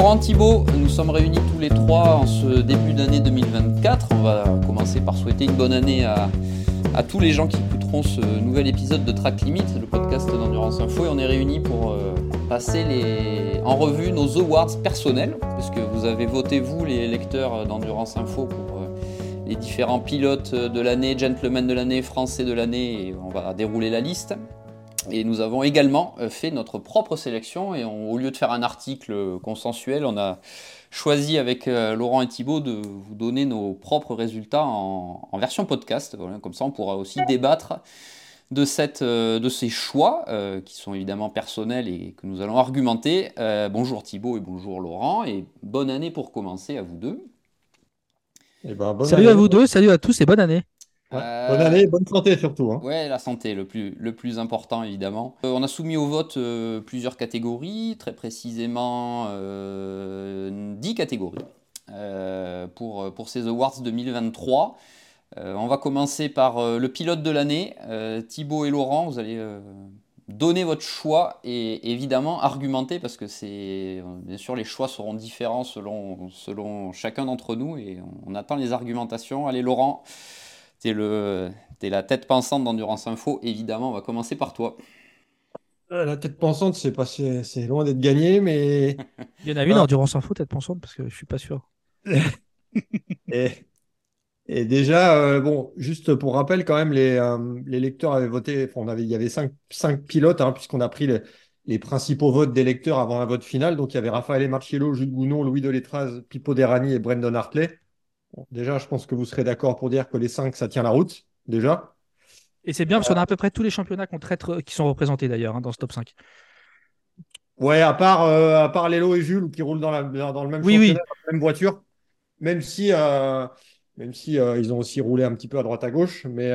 Laurent Thibault, nous sommes réunis tous les trois en ce début d'année 2024. On va commencer par souhaiter une bonne année à, tous les gens qui écouteront ce nouvel épisode de Track Limit, le podcast d'Endurance Info. Et on est réunis pour euh, passer en revue nos awards personnels, parce que vous avez voté, vous, les lecteurs d'Endurance Info, pour euh, les différents pilotes de l'année, gentlemen de l'année, français de l'année, et on va dérouler la liste. Et nous avons également euh, fait notre propre sélection et au lieu de faire un article consensuel, on a choisi avec euh, Laurent et Thibault de vous donner nos propres résultats en, version podcast. comme ça, on pourra aussi débattre de, cette, euh, de ces choix qui sont évidemment personnels et que nous allons argumenter. bonjour Thibault et bonjour Laurent et bonne année pour commencer à vous deux. Eh ben, salut à vous deux, salut à tous et bonne année. Euh, bonne année, bonne santé surtout. Hein. Ouais, la santé, le plus, le plus important évidemment. Euh, on a soumis au vote euh, plusieurs catégories, très précisément 10 catégories pour, pour ces Awards 2023. on va commencer par le pilote de l'année, Thibaut et Laurent. Vous allez donner votre choix et évidemment argumenter parce que c'est bien sûr les choix seront différents selon, selon chacun d'entre nous et on attend les argumentations. Allez Laurent, tu es, la tête pensante d'Endurance Info, évidemment, on va commencer par toi. Euh, la tête pensante, c'est pas, c'est loin d'être gagné, mais. Il y en a une en Endurance Info, tête pensante, parce que je suis pas sûr. et, et, déjà, euh, bon, juste pour rappel, quand même, les, euh, les lecteurs avaient voté. On avait, il y avait cinq, cinq pilotes, hein, puisqu'on a pris les, principaux votes des lecteurs avant un vote final. Donc, il y avait Raphaël Marcello, Jules Gounon, Louis Deletraz, Pipo Derani et Brendan Hartley déjà, je pense que vous serez d'accord pour dire que les 5, ça tient la route, déjà. Et c'est bien parce qu'on a à peu près tous les championnats qu'on traite qui sont représentés d'ailleurs hein, dans ce top 5. Ouais, à part, euh, à part Lélo et Jules qui roulent dans, la, dans le même championnat, dans la même voiture, même si, euh, même si euh, ils ont aussi roulé un petit peu à droite à gauche, mais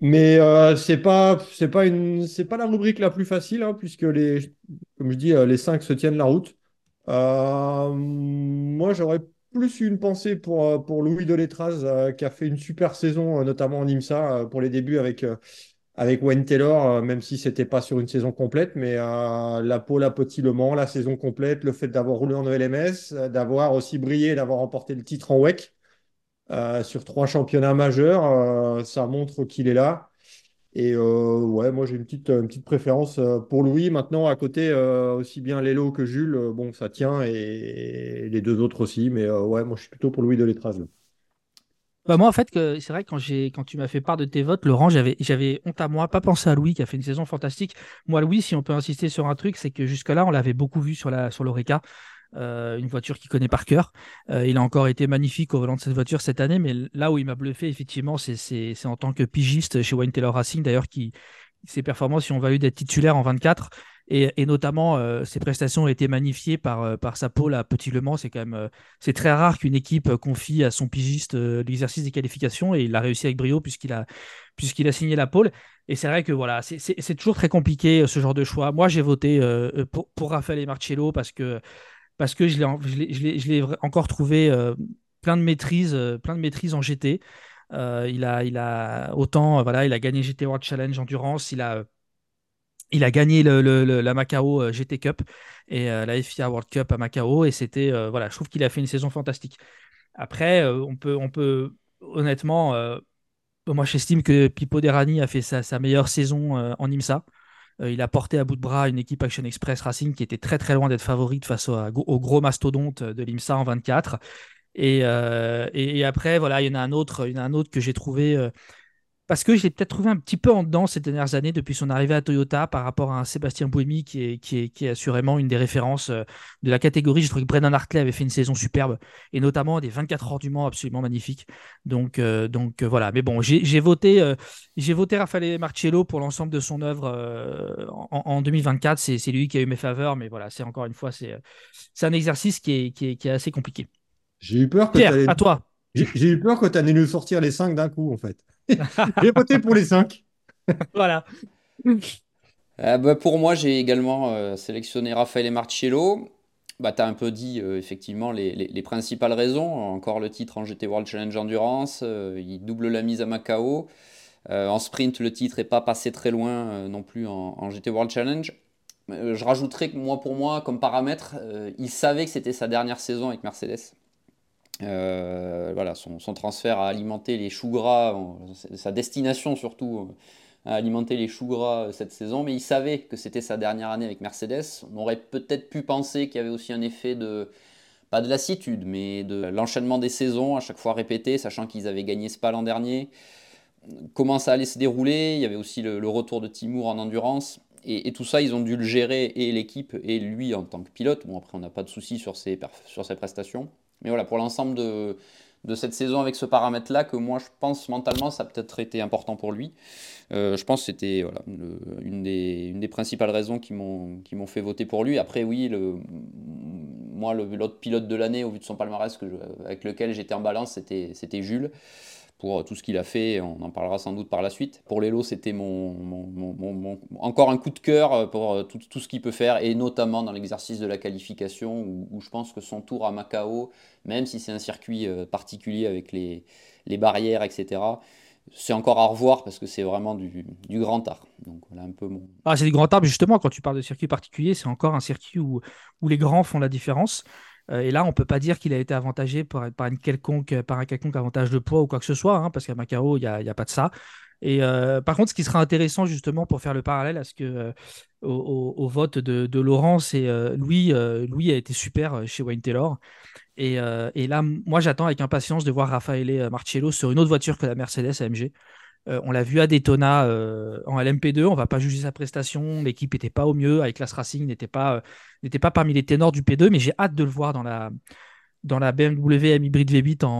mais c'est pas c'est pas une c'est pas la rubrique la plus facile hein, puisque les comme je dis les 5 se tiennent la route. moi, j'aurais plus une pensée pour, euh, pour Louis Deletraz, euh, qui a fait une super saison, euh, notamment en IMSA, pour les débuts avec, avec Wayne Taylor, même si c'était pas sur une saison complète, mais la pole à Petit Le Mans, la saison complète, le fait d'avoir roulé en ELMS, d'avoir aussi brillé, d'avoir remporté le titre en WEC sur trois championnats majeurs, ça montre qu'il est là. Et euh, ouais, moi j'ai une petite, petite préférence euh, pour Louis. Maintenant, à côté, euh, aussi bien Lélo que Jules, bon, ça tient, et, les deux autres aussi. Mais ouais, moi je suis plutôt pour Louis de l'étras. Bah moi, en fait, c'est vrai quand, quand tu m'as fait part de tes votes, Laurent, j'avais, j'avais honte à moi, pas pensé à Louis qui a fait une saison fantastique. Moi, Louis, si on peut insister sur un truc, c'est que jusque-là, on l'avait beaucoup vu sur, la, sur l'Oreca. Euh, une voiture qu'il connaît par cœur. Euh, il a encore été magnifique au volant de cette voiture cette année, mais là où il m'a bluffé, effectivement, c'est en tant que pigiste chez Wayne Taylor Racing, d'ailleurs, qui ses performances ont valu d'être titulaire en 24. Et, notamment, euh, ses prestations ont été magnifiées par, par sa pole à Petit Le Mans. C'est quand même c'est très rare qu'une équipe confie à son pigiste l'exercice des qualifications et il l'a réussi avec brio puisqu'il a, puisqu'il a signé la pole. Et c'est vrai que voilà, c'est toujours très compliqué ce genre de choix. Moi, j'ai voté pour, pour Raphaël et Marcello parce que parce que je l'ai encore trouvé euh, plein de maîtrise, euh, plein de en GT. Euh, il a, autant, voilà, il a gagné GT World Challenge Endurance, il a, gagné la Macao GT Cup et la FIA World Cup à Macao et c'était, voilà, je trouve qu'il a fait une saison fantastique. Après, on peut, on peut honnêtement, moi j'estime que Pipo Derani a fait sa meilleure saison en IMSA. Euh, il a porté à bout de bras une équipe Action Express Racing qui était très très loin d'être favorite face au, gros mastodonte de l'IMSA en 24. Euh, et, et, après, voilà, il y en a un autre, il y en a un autre que j'ai trouvé euh, parce que je l'ai peut-être trouvé un petit peu en dedans ces dernières années depuis son arrivée à Toyota par rapport à un Sébastien Bouemi qui est, qui est, qui est assurément une des références euh, de la catégorie. Je trouve que Brendan Hartley avait fait une saison superbe et notamment des 24 heures du Mans absolument magnifiques. Donc, euh, donc euh, voilà. Mais bon, j'ai voté, j'ai voté Raffaele Marcello pour l'ensemble de son œuvre en, 2024. C'est lui qui a eu mes faveurs, mais voilà, c'est encore une fois, c'est un exercice qui est, qui est, qui est assez compliqué. J'ai eu peur que Pierre, à toi. J'ai eu peur que tu allais nous sortir les 5 d'un coup, en fait. j'ai voté pour les 5. voilà. Euh, bah, pour moi, j'ai également euh, sélectionné Raphaël et Marcello. Bah, tu as un peu dit euh, effectivement les, principales raisons. Encore le titre en GT World Challenge Endurance. il double la mise à Macao. en sprint, le titre n'est pas passé très loin non plus en, GT World Challenge. je rajouterais que moi, pour moi, comme paramètre, il savait que c'était sa dernière saison avec Mercedes. Voilà, son, transfert a alimenté les choux gras, sa destination surtout a alimenté les choux gras cette saison, mais il savait que c'était sa dernière année avec Mercedes. On aurait peut-être pu penser qu'il y avait aussi un effet de, pas de lassitude, mais de l'enchaînement des saisons, à chaque fois répété, sachant qu'ils avaient gagné Spa l'an dernier. Comment ça allait se dérouler? Il y avait aussi le, retour de Timur en endurance. Et, tout ça, ils ont dû le gérer, et l'équipe, et lui en tant que pilote. Bon, après, on n'a pas de soucis sur ses, sur ses prestations. Mais voilà, pour l'ensemble de, cette saison avec ce paramètre-là que moi je pense mentalement ça a peut-être été important pour lui. Euh, je pense que c'était une, des, principales raisons qui m'ont fait voter pour lui. Après oui, moi l'autre pilote de l'année au vu de son palmarès avec lequel j'étais en balance c'était Jules pour tout ce qu'il a fait. On en parlera sans doute par la suite. Pour Lelo, c'était mon, encore un coup de cœur pour tout, tout ce qu'il peut faire, et notamment dans l'exercice de la qualification, où, je pense que son tour à Macao, même si c'est un circuit euh, particulier avec les, barrières, etc., c'est encore à revoir parce que c'est vraiment du, grand art. Donc. Ah, c'est du grand art, mais justement, quand tu parles de circuit particulier, c'est encore un circuit où, où les grands font la différence. Euh, et là, on ne peut pas dire qu'il a été avantagé par, quelconque, par un quelconque avantage de poids ou quoi que ce soit, hein, parce qu'à Macao, il n'y a, pas de ça. Et euh, par contre, ce qui sera intéressant justement pour faire le parallèle à que, euh, au, vote de, de Laurent, c'est Louis, Louis a été super chez Wayne Taylor. Et, et là, moi, j'attends avec impatience de voir Raffaele Marcello sur une autre voiture que la Mercedes AMG. Euh, on l'a vu à Daytona euh, en LMP2, on va pas juger sa prestation, l'équipe n'était pas au mieux, avec Class Racing n'était pas, euh, n'était pas parmi les ténors du P2, mais j'ai hâte de le voir dans la, dans la BMW M Hybrid V8 en,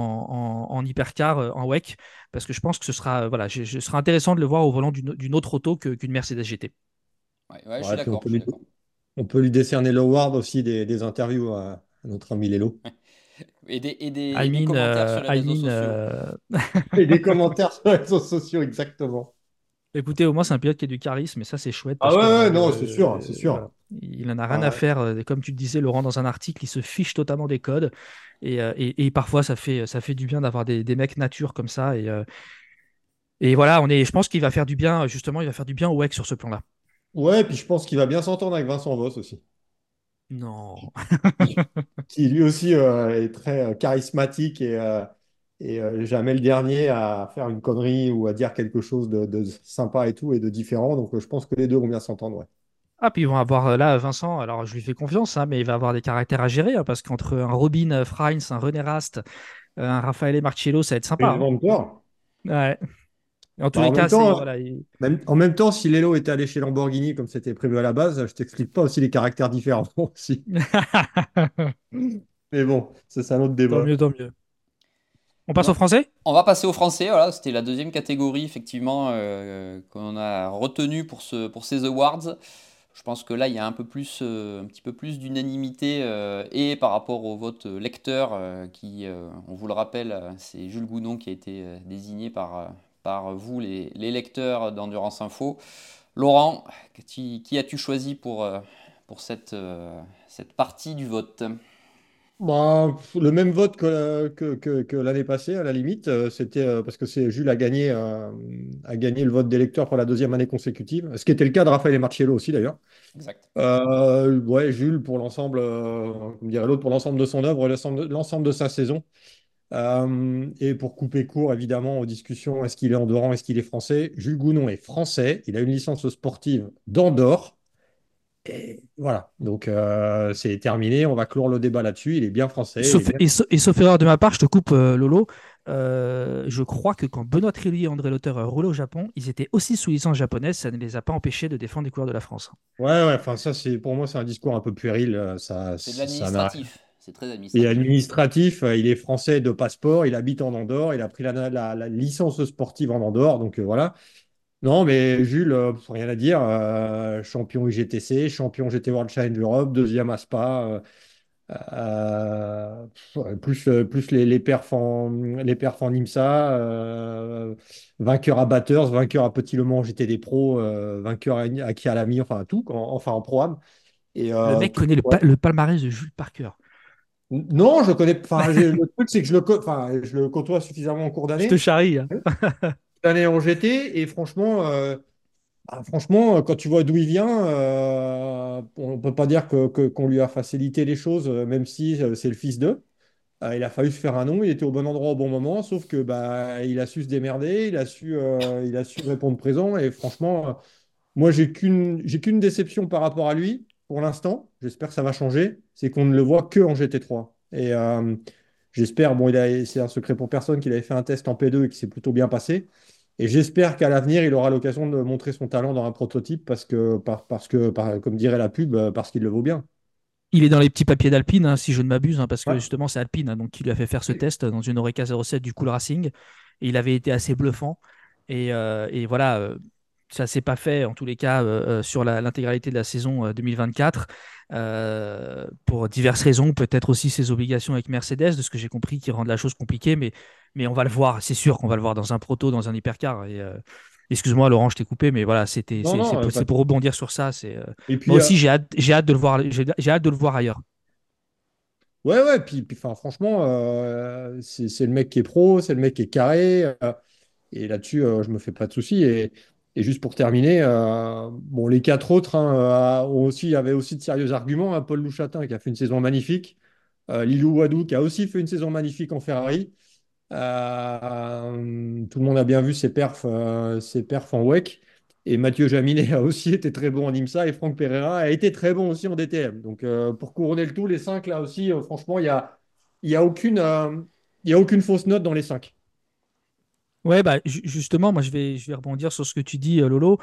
en, hypercar, en WEC, parce que je pense que ce sera, voilà, je, sera intéressant de le voir au volant d'une autre auto qu'une Mercedes GT. on, peut lui, décerner l'award aussi des, interviews à, notre ami Lelo. Et des, et des, commentaires sur les réseaux sociaux. Euh, et des commentaires sur les réseaux sociaux, exactement. Écoutez, au moins, c'est un pilote qui a du charisme, et ça, c'est chouette. Ah ouais, non, c'est sûr, c'est sûr. il en a rien à faire. Euh, comme tu le disais, Laurent, dans un article, il se fiche totalement des codes. Et, euh, et, et parfois, ça fait, ça fait du bien d'avoir des, des, mecs nature comme ça. Et, et voilà, on est, je pense qu'il va faire du bien, justement, il va faire du bien au WEC sur ce plan-là. Ouais, puis je pense qu'il va bien s'entendre avec Vincent Voss aussi. Non. qui lui aussi euh, est très euh, charismatique et, euh, et jamais le dernier à faire une connerie ou à dire quelque chose de, sympa et tout et de différent. Donc je pense que les deux vont bien s'entendre. Ouais. Ah, puis ils vont avoir là, Vincent, alors je lui fais confiance, hein, mais il va avoir des caractères à gérer hein, parce qu'entre un Robin Freins, un René Rast, un Raffaele Marcello, ça va être sympa. Hein. Ouais. En tous bah, les cas, en même temps, si Lelo était allé chez Lamborghini comme c'était prévu à la base, je t'explique pas aussi les caractères différents aussi. Mais bon, c'est un autre débat. Tant mieux, tant mieux. On passe au français? On va passer au français. Voilà, c'était la deuxième catégorie effectivement euh, qu'on a retenue pour, ce, pour ces awards. Je pense que là, il y a un peu plus, euh, un petit peu plus d'unanimité euh, et par rapport au vote lecteur qui, on vous le rappelle, c'est Jules Gounon qui a été désigné par, par vous, les, lecteurs d'Endurance Info. Laurent, qui, as-tu choisi pour, euh, pour cette, euh, cette partie du vote? Bah, le même vote que, que, l'année passée, à la limite, euh, c'était parce que c'est Jules a gagné, a gagné le vote des lecteurs pour la deuxième année consécutive, ce qui était le cas de Raphaël et Marcello aussi d'ailleurs. Exact. ouais, Jules pour l'ensemble, comme dirait l'autre, pour l'ensemble de son œuvre, l'ensemble de sa saison. Euh, et pour couper court, évidemment, aux discussions, est-ce qu'il est andorran, est-ce qu'il est français? Jules Gounon est français, il a une licence sportive d'Andorre. Et voilà, donc euh, c'est terminé, on va clore le débat là-dessus, il est bien français. Et, sauf erreur de ma part, je te coupe euh, Lolo, je crois que quand Benoît Trilly et André Lauteur roulaient au Japon, ils étaient aussi sous licence japonaise, ça ne les a pas empêchés de défendre les couleurs de la France. Ouais, ouais, enfin ça c'est pour moi c'est un discours un peu puéril. Ça, c'est de l'administratif. C'est très administratif. administratif, euh, il est français de passeport, il habite en Andorre, il a pris la, licence sportive en Andorre, donc euh, voilà. Non, mais Jules, euh, rien à dire, champion UGTC, champion GT World Challenge Europe, deuxième à Spa, plus, plus les, les perfs en, les perfs en IMSA, vainqueur à Batters, vainqueur à Petit Le Mans GT des pros, vainqueur à, à Kialami, enfin tout, enfin en pro Et, le mec connaît le, le palmarès de Jules Parker. Non, je connais. Enfin, le truc, c'est que je le, enfin, je le côtoie suffisamment en cours d'année. Je te charrie. Hein. D'année en GT, et franchement, euh, Ah, franchement, quand tu vois d'où il vient, euh, on ne peut pas dire que- qu'on lui a facilité les choses, euh, même si euh, c'est le fils d'eux. Euh, il a fallu se faire un nom, il était au bon endroit au bon moment, sauf que bah, il a su se démerder, il a su, euh, il a su répondre présent. Et franchement, euh, moi, j'ai qu'une, j'ai qu'une déception par rapport à lui pour l'instant. J'espère que ça va changer. C'est qu'on ne le voit que en GT3. Et euh, j'espère, bon, c'est un secret pour personne qu'il avait fait un test en P2 et qui s'est plutôt bien passé. Et j'espère qu'à l'avenir, il aura l'occasion de montrer son talent dans un prototype parce que, par- parce que par- comme dirait la pub, euh, parce qu'il le vaut bien. Il est dans les petits papiers d'Alpine, hein, si je ne m'abuse, hein, parce que justement, c'est Alpine hein, donc, qui lui a fait faire ce test dans une Oreca 07 du Cool Racing. Et il avait été assez bluffant. Et, euh, et voilà, euh, ça s'est pas fait, en tous les cas, euh, euh, sur l'intégralité de la saison euh, 2024, euh, pour diverses raisons. Peut-être aussi ses obligations avec Mercedes, de ce que j'ai compris, qui rendent la chose compliquée. Mais, mais on va le voir, c'est sûr qu'on va le voir dans un proto, dans un hypercar. Et, euh, excuse-moi, Laurent, je t'ai coupé, mais voilà, c'était, c'est pour, rebondir sur ça. C'est, moi aussi, j'ai hâte, hâte de le voir, j'ai hâte de le voir ailleurs. Ouais, ouais, puis, puis enfin, franchement, euh, c'est c'est le mec qui est pro, c'est le mec qui est carré, euh, et là-dessus, euh, je me fais pas de soucis. Et, et juste pour terminer, euh, bon, les quatre autres hein, euh, ont aussi, avaient aussi de sérieux arguments. hein. Paul Louchatin qui a fait une saison magnifique, euh, Lilou Wadou qui a aussi fait une saison magnifique en Ferrari. Euh, tout le monde a bien vu ses perfs, ses perfs en WEC. Et Mathieu Jaminet a aussi été très bon en IMSA et Franck Pereira a été très bon aussi en DTM. Donc pour couronner le tout, les cinq là aussi, franchement, il y a, y a a aucune fausse note dans les cinq. Ouais, bah, ju- justement, moi je vais, je vais rebondir sur ce que tu dis, euh, Lolo.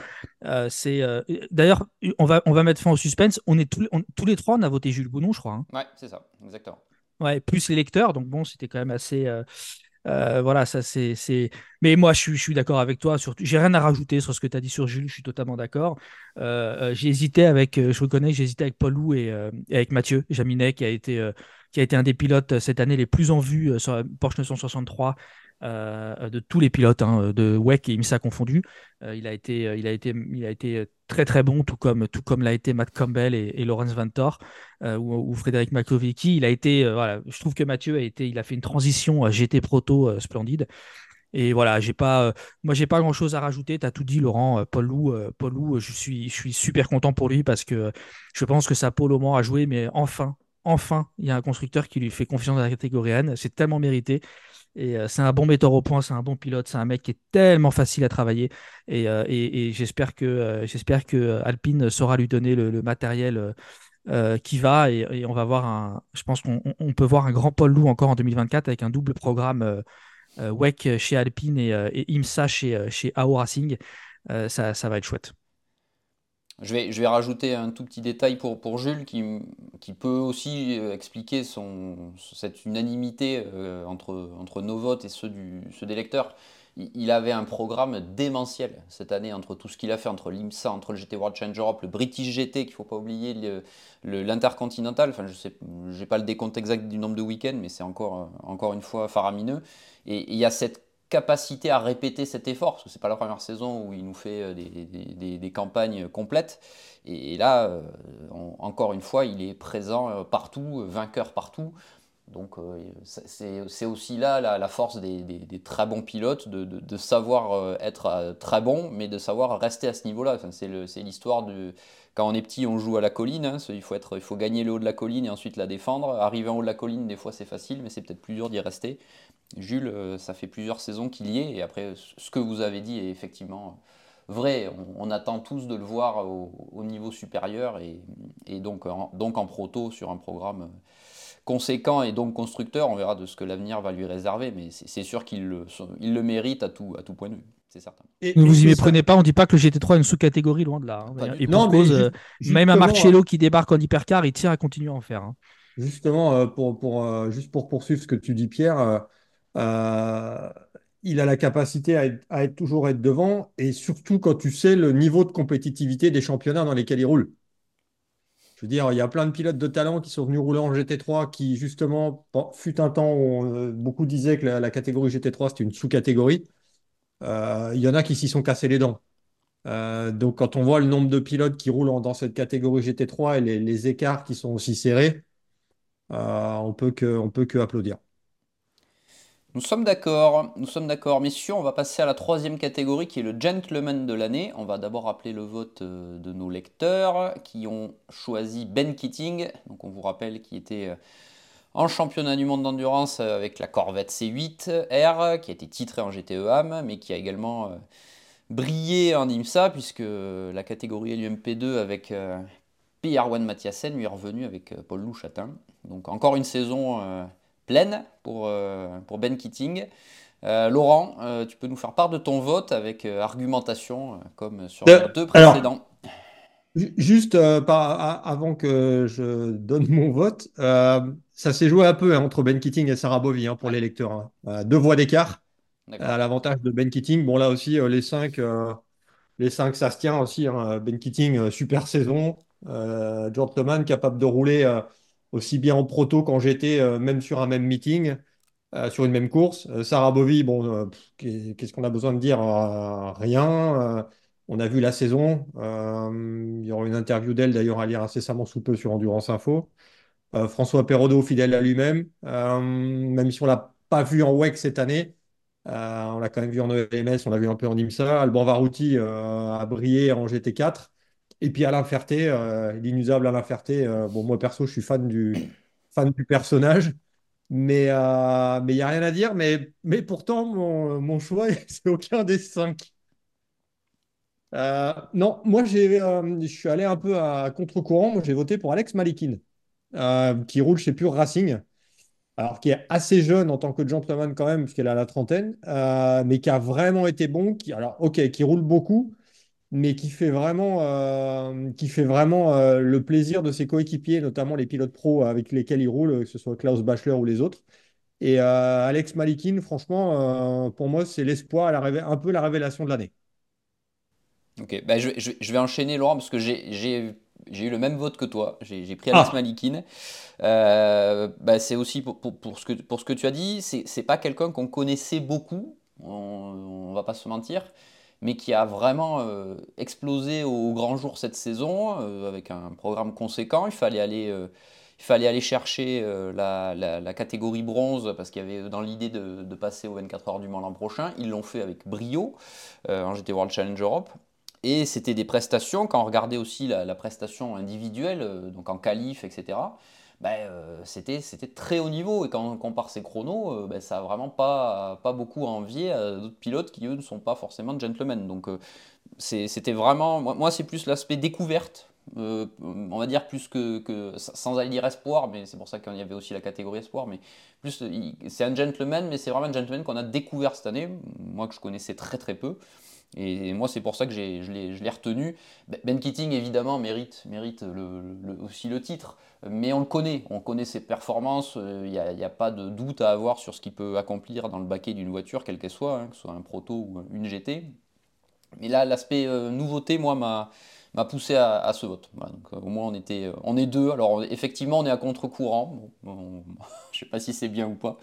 Euh, c'est, euh, d'ailleurs, on va, on va mettre fin au suspense. On est tous, les- on- tous les trois, on a voté Jules Bounon, je crois. hein. Ouais, c'est ça, exactement. Ouais, plus les lecteurs. Donc bon, c'était quand même assez. euh, voilà, ça c'est, c'est. Mais moi, je suis, je suis d'accord avec toi. Surtout, j'ai rien à rajouter sur ce que tu as dit sur Jules. Je suis totalement d'accord. J'ai hésité avec, je reconnais, j'ai hésité avec Paul Lou et, et avec Mathieu Jaminet, qui a été, qui a été un des pilotes cette année les plus en vue sur la Porsche 963 euh, de tous les pilotes, hein, de WEC et IMSA confondus. Euh, il a été, euh, il a été, il a été très très bon, tout comme, l'a été Matt Campbell et, et Lawrence Vantor euh, ou, Frédéric Makovicki. Il a été, voilà, je trouve que Mathieu a été, il a fait une transition euh, GT Proto splendide. Et voilà, j'ai pas, pas grand chose à rajouter. Tu as tout dit, Laurent. Paul Lou, Paul je suis, super content pour lui parce que je pense que sa pole au a joué, mais enfin, enfin, il y a un constructeur qui lui fait confiance dans la catégorie N. C'est tellement mérité. Et euh, c'est un bon metteur au point, c'est un bon pilote, c'est un mec qui est tellement facile à travailler. Et, euh, j'espère que, euh, Alpine saura lui donner le, matériel qui va. Et, on va voir un. Je pense qu'on on- on peut voir un grand Paul Lou encore en 2024 avec un double programme WEC chez Alpine et, IMSA chez, chez AO Racing. Ça va être chouette. Je vais, rajouter un tout petit détail pour, Jules qui, peut aussi expliquer cette unanimité euh, entre, nos votes et ceux, des lecteurs. Il, avait un programme démentiel cette année entre tout ce qu'il a fait, entre l'IMSA, entre le GT World Challenge Europe, le British GT, qu'il ne faut pas oublier, l'Intercontinental. Enfin, je j'ai pas le décompte exact du nombre de week-ends, mais c'est encore, une fois faramineux. Et il y a cette capacité à répéter cet effort, parce que c'est pas la première saison où il nous fait euh, des, campagnes complètes. Et, là, euh, encore une fois, il est présent euh, partout, euh, vainqueur partout. Donc euh, c'est aussi là la, force des, très bons pilotes, de, savoir euh, être euh, très bon, mais de savoir rester à ce niveau-là. Enfin, c'est l'histoire de... Quand on est petit, on joue à la colline, hein, il, faut gagner le haut de la colline et ensuite la défendre. Arriver en haut de la colline, des fois c'est facile, mais c'est peut-être plus dur d'y rester. Jules, ça fait plusieurs saisons qu'il y est, et après, ce que vous avez dit est effectivement vrai. On, attend tous de le voir au, au niveau supérieur, et, donc en proto sur un programme conséquent et donc constructeur. On verra de ce que l'avenir va lui réserver, mais c'est sûr qu'il le, il le mérite à tout, à tout point de vue, c'est certain. Et- Ne et vous y ça- méprenez pas, on dit pas que le GT3 est une sous-catégorie, loin de là. hein. Et pour Non, cause, euh, même un justement, Marcello qui débarque en hypercar, il tient à continuer à en faire. hein. Justement, euh, pour, pour, euh, juste pour poursuivre ce que tu dis, Pierre, euh, euh, il a la capacité à être, à être toujours être devant et surtout quand tu sais le niveau de compétitivité des championnats dans lesquels il roule. Je veux dire, il y a plein de pilotes de talent qui sont venus rouler en GT3 qui, justement, fut un temps où euh, beaucoup disaient que la, catégorie GT3 c'était une sous-catégorie. Euh, il y en a qui s'y sont cassés les dents. Euh, donc, quand on voit le nombre de pilotes qui roulent en- dans cette catégorie GT3 et les, écarts qui sont aussi serrés, on peut peut que applaudir. Nous sommes d'accord, nous sommes d'accord. Messieurs, on va passer à la troisième catégorie qui est le gentleman de l'année. On va d'abord rappeler le vote euh, de nos lecteurs qui ont choisi Ben Keating. Donc on vous rappelle qu'il était euh, en championnat du monde d'endurance avec la Corvette C8R qui a été titrée en GTE mais qui a également euh, brillé en IMSA puisque la catégorie LUMP2 avec Pierre One Mathiasen lui est revenu avec Paul Louchatin. Donc encore une saison pleine pour, euh, pour Ben Keating. Euh, Laurent, euh, tu peux nous faire part de ton vote avec argumentation comme sur les deux précédents. juste avant que je donne mon vote, ça s'est joué un peu hein, entre Ben Keating et Sarah Bovy hein, pour les lecteurs. Hein. deux voix d'écart à l'avantage de Ben Keating. Bon, là aussi, les cinq, les cinq, ça se tient aussi. Ben Keating, super saison. gentleman capable de rouler aussi bien en proto quand j'étais euh, même sur un même meeting, euh, sur une même course. Euh, Sarah Bovy, bon, qu'est-ce qu'on a besoin de dire Rien. on a vu la saison. il y aura une interview d'elle d'ailleurs à lire incessamment sous peu sur Endurance Info. François Perraudot, fidèle à lui-même, même si on l'a pas vu en WEC cette année, on l'a quand même vu en EMS, on l'a vu un peu en IMSA. Alban Varouti a brillé en GT4. Et puis Alain Ferté, euh, l'inusable Alain Ferté, euh, bon, moi perso, je suis fan du, fan du personnage, mais euh, mais il n'y a rien à dire. Mais, mais pourtant, mon, mon choix, c'est aucun des cinq. non, moi, je suis allé un peu à contre-courant. Moi, j'ai voté pour Alex Malikin, qui roule chez Pure Racing. Alors, qui est assez jeune en tant que gentleman quand même, puisqu'elle a la trentaine, mais qui a vraiment été bon. Qui, alors, ok, qui roule beaucoup, mais qui fait vraiment, euh, qui fait vraiment euh, le plaisir de ses coéquipiers, notamment les pilotes pro avec lesquels il roule, que ce soit Klaus Bachler ou les autres. Et euh, Alex Malikin, franchement, pour moi, c'est l'espoir, un peu la révélation de l'année. Ok, bah, je, vais enchaîner Laurent parce que j'ai eu le même vote que toi. J'ai pris Alex ah. Malikin. Bah, c'est aussi pour, pour, ce que, pour ce que tu as dit, c'est pas quelqu'un qu'on connaissait beaucoup, on, ne va pas se mentir mais qui a vraiment euh, explosé au grand jour cette saison euh, avec un programme conséquent. Il fallait aller, euh, il fallait aller chercher la, catégorie bronze parce qu'il y avait dans l'idée de, passer aux 24 heures du Mans l'an prochain. Ils l'ont fait avec brio en GT World Challenge Europe. Et c'était des prestations, quand on regardait aussi la, la prestation individuelle, donc en qualif, etc., ben, euh, c'était, très haut niveau. Et quand on compare ces chronos, euh, ben, ça n'a vraiment pas, pas beaucoup à envier à d'autres pilotes qui, eux, ne sont pas forcément gentlemen. Donc, euh, c'était vraiment. Moi, c'est plus l'aspect découverte. on va dire plus que, sans aller dire espoir, mais c'est pour ça qu'il y avait aussi la catégorie espoir. Mais plus, c'est un gentleman, mais c'est vraiment un gentleman qu'on a découvert cette année. Moi, que je connaissais très très peu. Et moi, c'est pour ça que je l'ai retenu. Ben Keating, évidemment, mérite, mérite aussi le titre, mais on le connaît, on connaît ses performances, il euh, n'y a, pas de doute à avoir sur ce qu'il peut accomplir dans le baquet d'une voiture, quelle qu'elle soit, hein, que ce soit un proto ou une GT. Mais là, l'aspect euh, nouveauté, moi, m'a m'a poussé à, ce vote. donc, euh, au moins, on, était, euh, on est deux. Alors, effectivement, on est à contre-courant. je ne sais pas si c'est bien ou pas,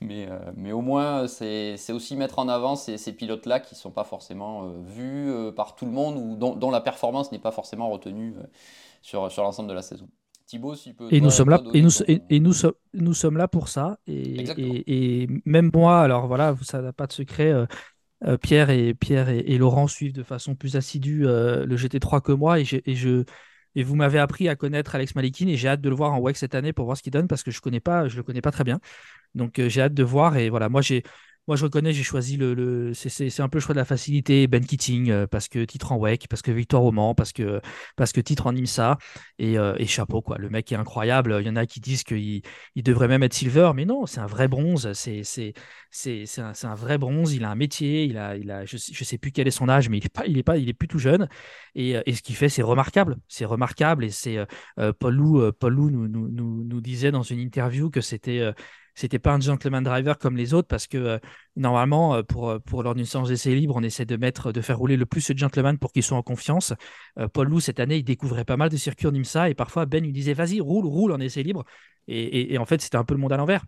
mais, euh, mais au moins, c'est aussi mettre en avant ces, ces pilotes-là qui ne sont pas forcément vus par tout le monde ou dont, la performance n'est pas forcément retenue sur, sur l'ensemble de la saison. Thibaut, si peut, et nous sommes là et nous, et, nous, nous, sommes là pour ça et, et, même moi alors voilà ça n'a pas de secret euh, Pierre, et, Pierre et, Laurent suivent de façon plus assidue euh, le GT3 que moi et, je, et, vous m'avez appris à connaître Alex Malikin et j'ai hâte de le voir en WEC cette année pour voir ce qu'il donne parce que je ne le connais pas très bien. Donc euh, j'ai hâte de voir et voilà, moi j'ai moi, je reconnais, j'ai choisi le. le c'est un peu le choix de la facilité. Ben Keating, euh, parce que titre en WEC, parce que victoire au Mans, parce que, parce que titre en IMSA. Et, euh, et, chapeau, quoi. Le mec est incroyable. Il y en a qui disent qu'il il devrait même être silver, mais non, c'est un vrai bronze. C'est un, un, vrai bronze. Il a un métier. Il a, il a, je ne sais, plus quel est son âge, mais il est, pas, il est, pas, il est plus tout jeune. Et, euh, et ce qu'il fait, c'est remarquable. C'est remarquable. Et c'est Paul Lou, Paul Lou nous, nous, nous, disait dans une interview que c'était c'était pas un gentleman driver comme les autres parce que euh, normalement euh, pour, euh, pour lors d'une séance d'essai libre on essaie de faire rouler le plus de gentleman pour qu'ils soient en confiance. Paul Lou cette année il découvrait pas mal de circuits en IMSA et parfois Ben lui disait vas-y roule roule en essai libre. Et, et, en fait c'était un peu le monde à l'envers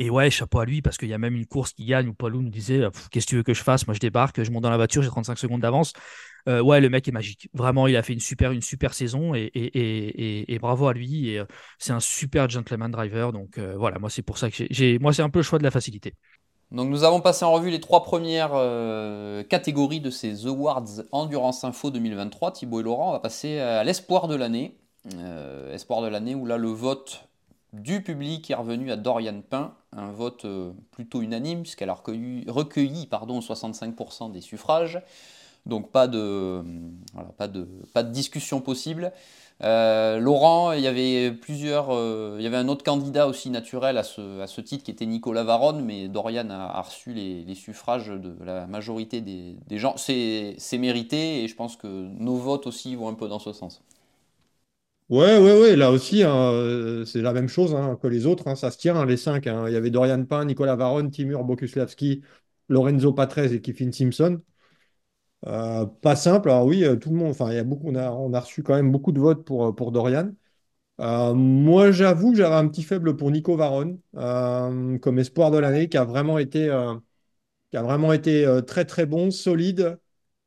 et ouais, chapeau à lui, parce qu'il y a même une course qui gagne où Paul Lou nous disait Qu'est-ce que tu veux que je fasse? Moi, je débarque, je monte dans la voiture, j'ai 35 secondes d'avance. ouais, le mec est magique. Vraiment, il a fait une super, une super saison et, et, et, bravo à lui. Et c'est un super gentleman driver. Donc voilà, moi c'est pour ça que j'ai, moi c'est un peu le choix de la facilité. Donc nous avons passé en revue les trois premières catégories de ces Awards Endurance Info 2023. Thibaut et Laurent, on va passer à l'espoir de l'année. espoir de l'année où là le vote du public est revenu à Dorian Pain, un vote euh, plutôt unanime puisqu'elle a recueilli, pardon, 65% des suffrages. Donc pas de, pas de, pas de discussion possible. Euh, Laurent, il y avait plusieurs, euh, il y avait un autre candidat aussi naturel à ce, à ce titre qui était Nicolas Varonne, mais Dorian a, reçu les, suffrages de la majorité des, des gens. C'est mérité et je pense que nos votes aussi vont un peu dans ce sens. Ouais, ouais, ouais, là aussi, hein, euh, c'est la même chose hein, que les autres, hein, ça se tient, les cinq. Il y avait Dorian Pain, Nicolas Varon, Timur Bokuslavski, Lorenzo Patrese et Kifin Simpson. Euh, pas simple, alors oui, euh, tout le monde, enfin, il y a beaucoup, on a, reçu quand même beaucoup de votes pour, pour Dorian. moi, j'avoue j'avais un petit faible pour Nico Varon comme espoir de l'année, qui a vraiment été, qui a vraiment été très très bon, solide,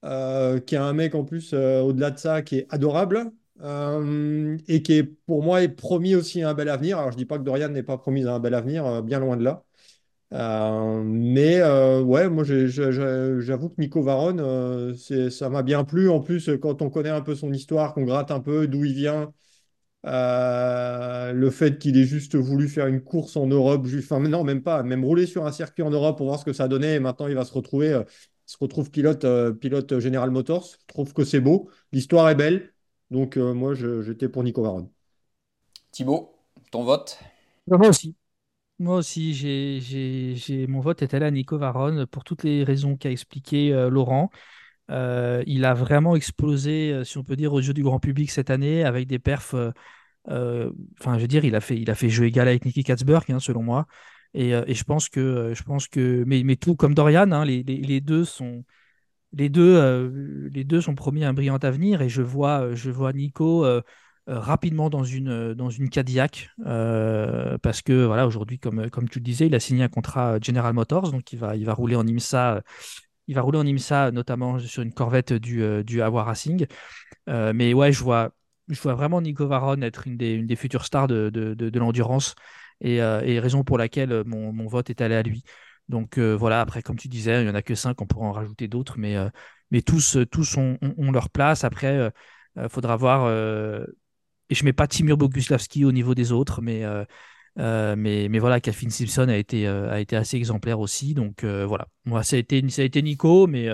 qui a un mec en plus au-delà de ça qui est adorable. Euh, et qui est pour moi est promis aussi un bel avenir. Alors je dis pas que Dorian n'est pas promis un bel avenir, euh, bien loin de là. Euh, mais ouais, moi j'avoue que Nico Varon, ça m'a bien plu. En plus, quand on connaît un peu son histoire, qu'on gratte un peu d'où il vient, le fait qu'il ait juste voulu faire une course en Europe, enfin non, même pas, même rouler sur un circuit en Europe pour voir ce que ça donnait. Et maintenant, il va se retrouver, se retrouve pilote, pilote General Motors. Je trouve que c'est beau. L'histoire est belle. Donc euh, moi, j'étais pour Nico Varone. Thibaut, ton vote Moi aussi. Moi aussi, j'ai, mon vote est allé à Nico Varone pour toutes les raisons qu'a expliqué euh, Laurent. Euh, il a vraiment explosé, si on peut dire, au jeu du grand public cette année avec des perfs. Enfin, je veux dire, il a fait, il a fait jeu égal avec Nicky Katzberg, hein, selon moi. Et, je pense que, je pense que, mais, mais tout comme Dorian, hein, les, les, deux sont, les deux, euh, les deux sont promis un brillant avenir et je vois, euh, Nico euh, rapidement dans une, dans Cadillac parce que voilà aujourd'hui comme, tu le disais il a signé un contrat General Motors donc il va, rouler en IMSA notamment sur une Corvette du, du Racing. Mais ouais je vois, vraiment Nico Varon être une des, futures stars de, l'endurance et, raison pour laquelle mon vote est allé à lui donc euh, voilà, après, comme tu disais, il n'y en a que cinq, on pourrait en rajouter d'autres, mais, euh, tous, euh, tous ont, leur place. Après, il faudra voir. et je ne mets pas Timur Boguslavski au niveau des autres, mais, mais, mais voilà, Calvin Simpson a été, a été assez exemplaire aussi. Donc voilà, moi, ça a été, Nico, mais,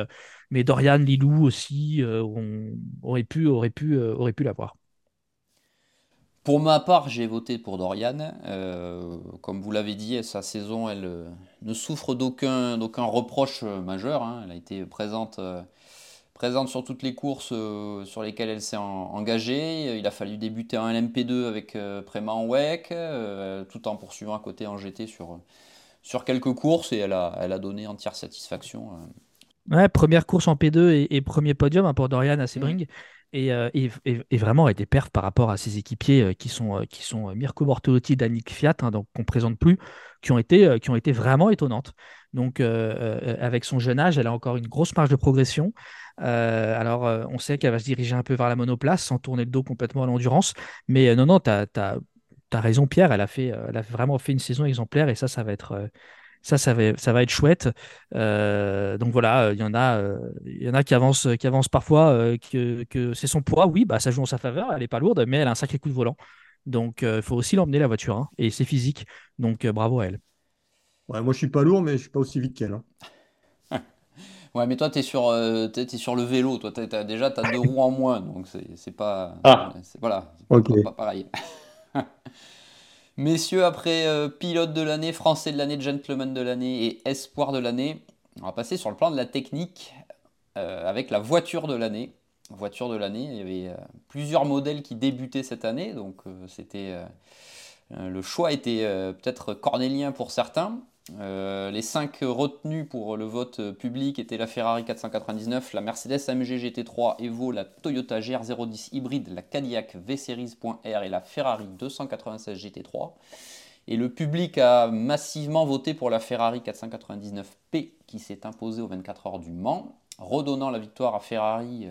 mais Dorian, Lilou aussi, aurait pu, aurait pu, aurait pu l'avoir. Pour ma part, j'ai voté pour Dorian. Euh, comme vous l'avez dit, sa saison, elle euh, ne souffre d'aucun, d'aucun reproche euh, majeur. Hein. Elle a été présente, présente sur toutes les courses sur lesquelles elle s'est engagée. Il a fallu débuter en LMP2 avec Préma en WEC, tout en poursuivant à côté en GT sur, sur quelques courses, et elle a, elle a donné entière satisfaction. Ouais, première course en P2 et, premier podium hein, pour Dorian à Sebring. Euh, et, et, vraiment avec des perfs par rapport à ses équipiers euh, qui sont, euh, qui sont Mirko Bortolotti et Danick Fiat, hein, donc qu'on ne présente plus, qui ont, été, qui ont été vraiment étonnantes. Donc avec son jeune âge, elle a encore une grosse marge de progression. alors on sait qu'elle va se diriger un peu vers la monoplace sans tourner le dos complètement à l'endurance. Mais non, non, tu as, as, raison Pierre, elle a, fait, elle a vraiment fait une saison exemplaire et ça, ça va être ça, ça va, ça va être chouette. Euh, donc voilà, il y en a, euh, il y en a qui avancent, qui avancent parfois euh, que, que c'est son poids. Oui, bah ça joue en sa faveur. Elle est pas lourde, mais elle a un sacré coup de volant. Donc il faut aussi l'emmener la voiture hein, et c'est physique. Donc bravo à elle. Ouais, moi je suis pas lourd, mais je suis pas aussi vite qu'elle. Hein. ouais, mais toi tu es sur, es, sur le vélo. Toi as, déjà tu as deux roues en moins, donc c'est pas, ah. voilà, pas pareil. Messieurs, après euh, pilote de l'année, français de l'année, gentleman de l'année et espoir de l'année, on va passer sur le plan de la technique euh, avec la voiture de l'année. Voiture de l'année, il y avait euh, plusieurs modèles qui débutaient cette année, donc c'était le choix était peut-être cornélien pour certains. Euh, les cinq retenus pour le vote public étaient la Ferrari 499, la Mercedes AMG GT3 Evo, la Toyota GR010 hybride, la Cadillac V-Series.R et la Ferrari 296 GT3. Et le public a massivement voté pour la Ferrari 499P qui s'est imposée aux 24 heures du Mans. redonnant la victoire à Ferrari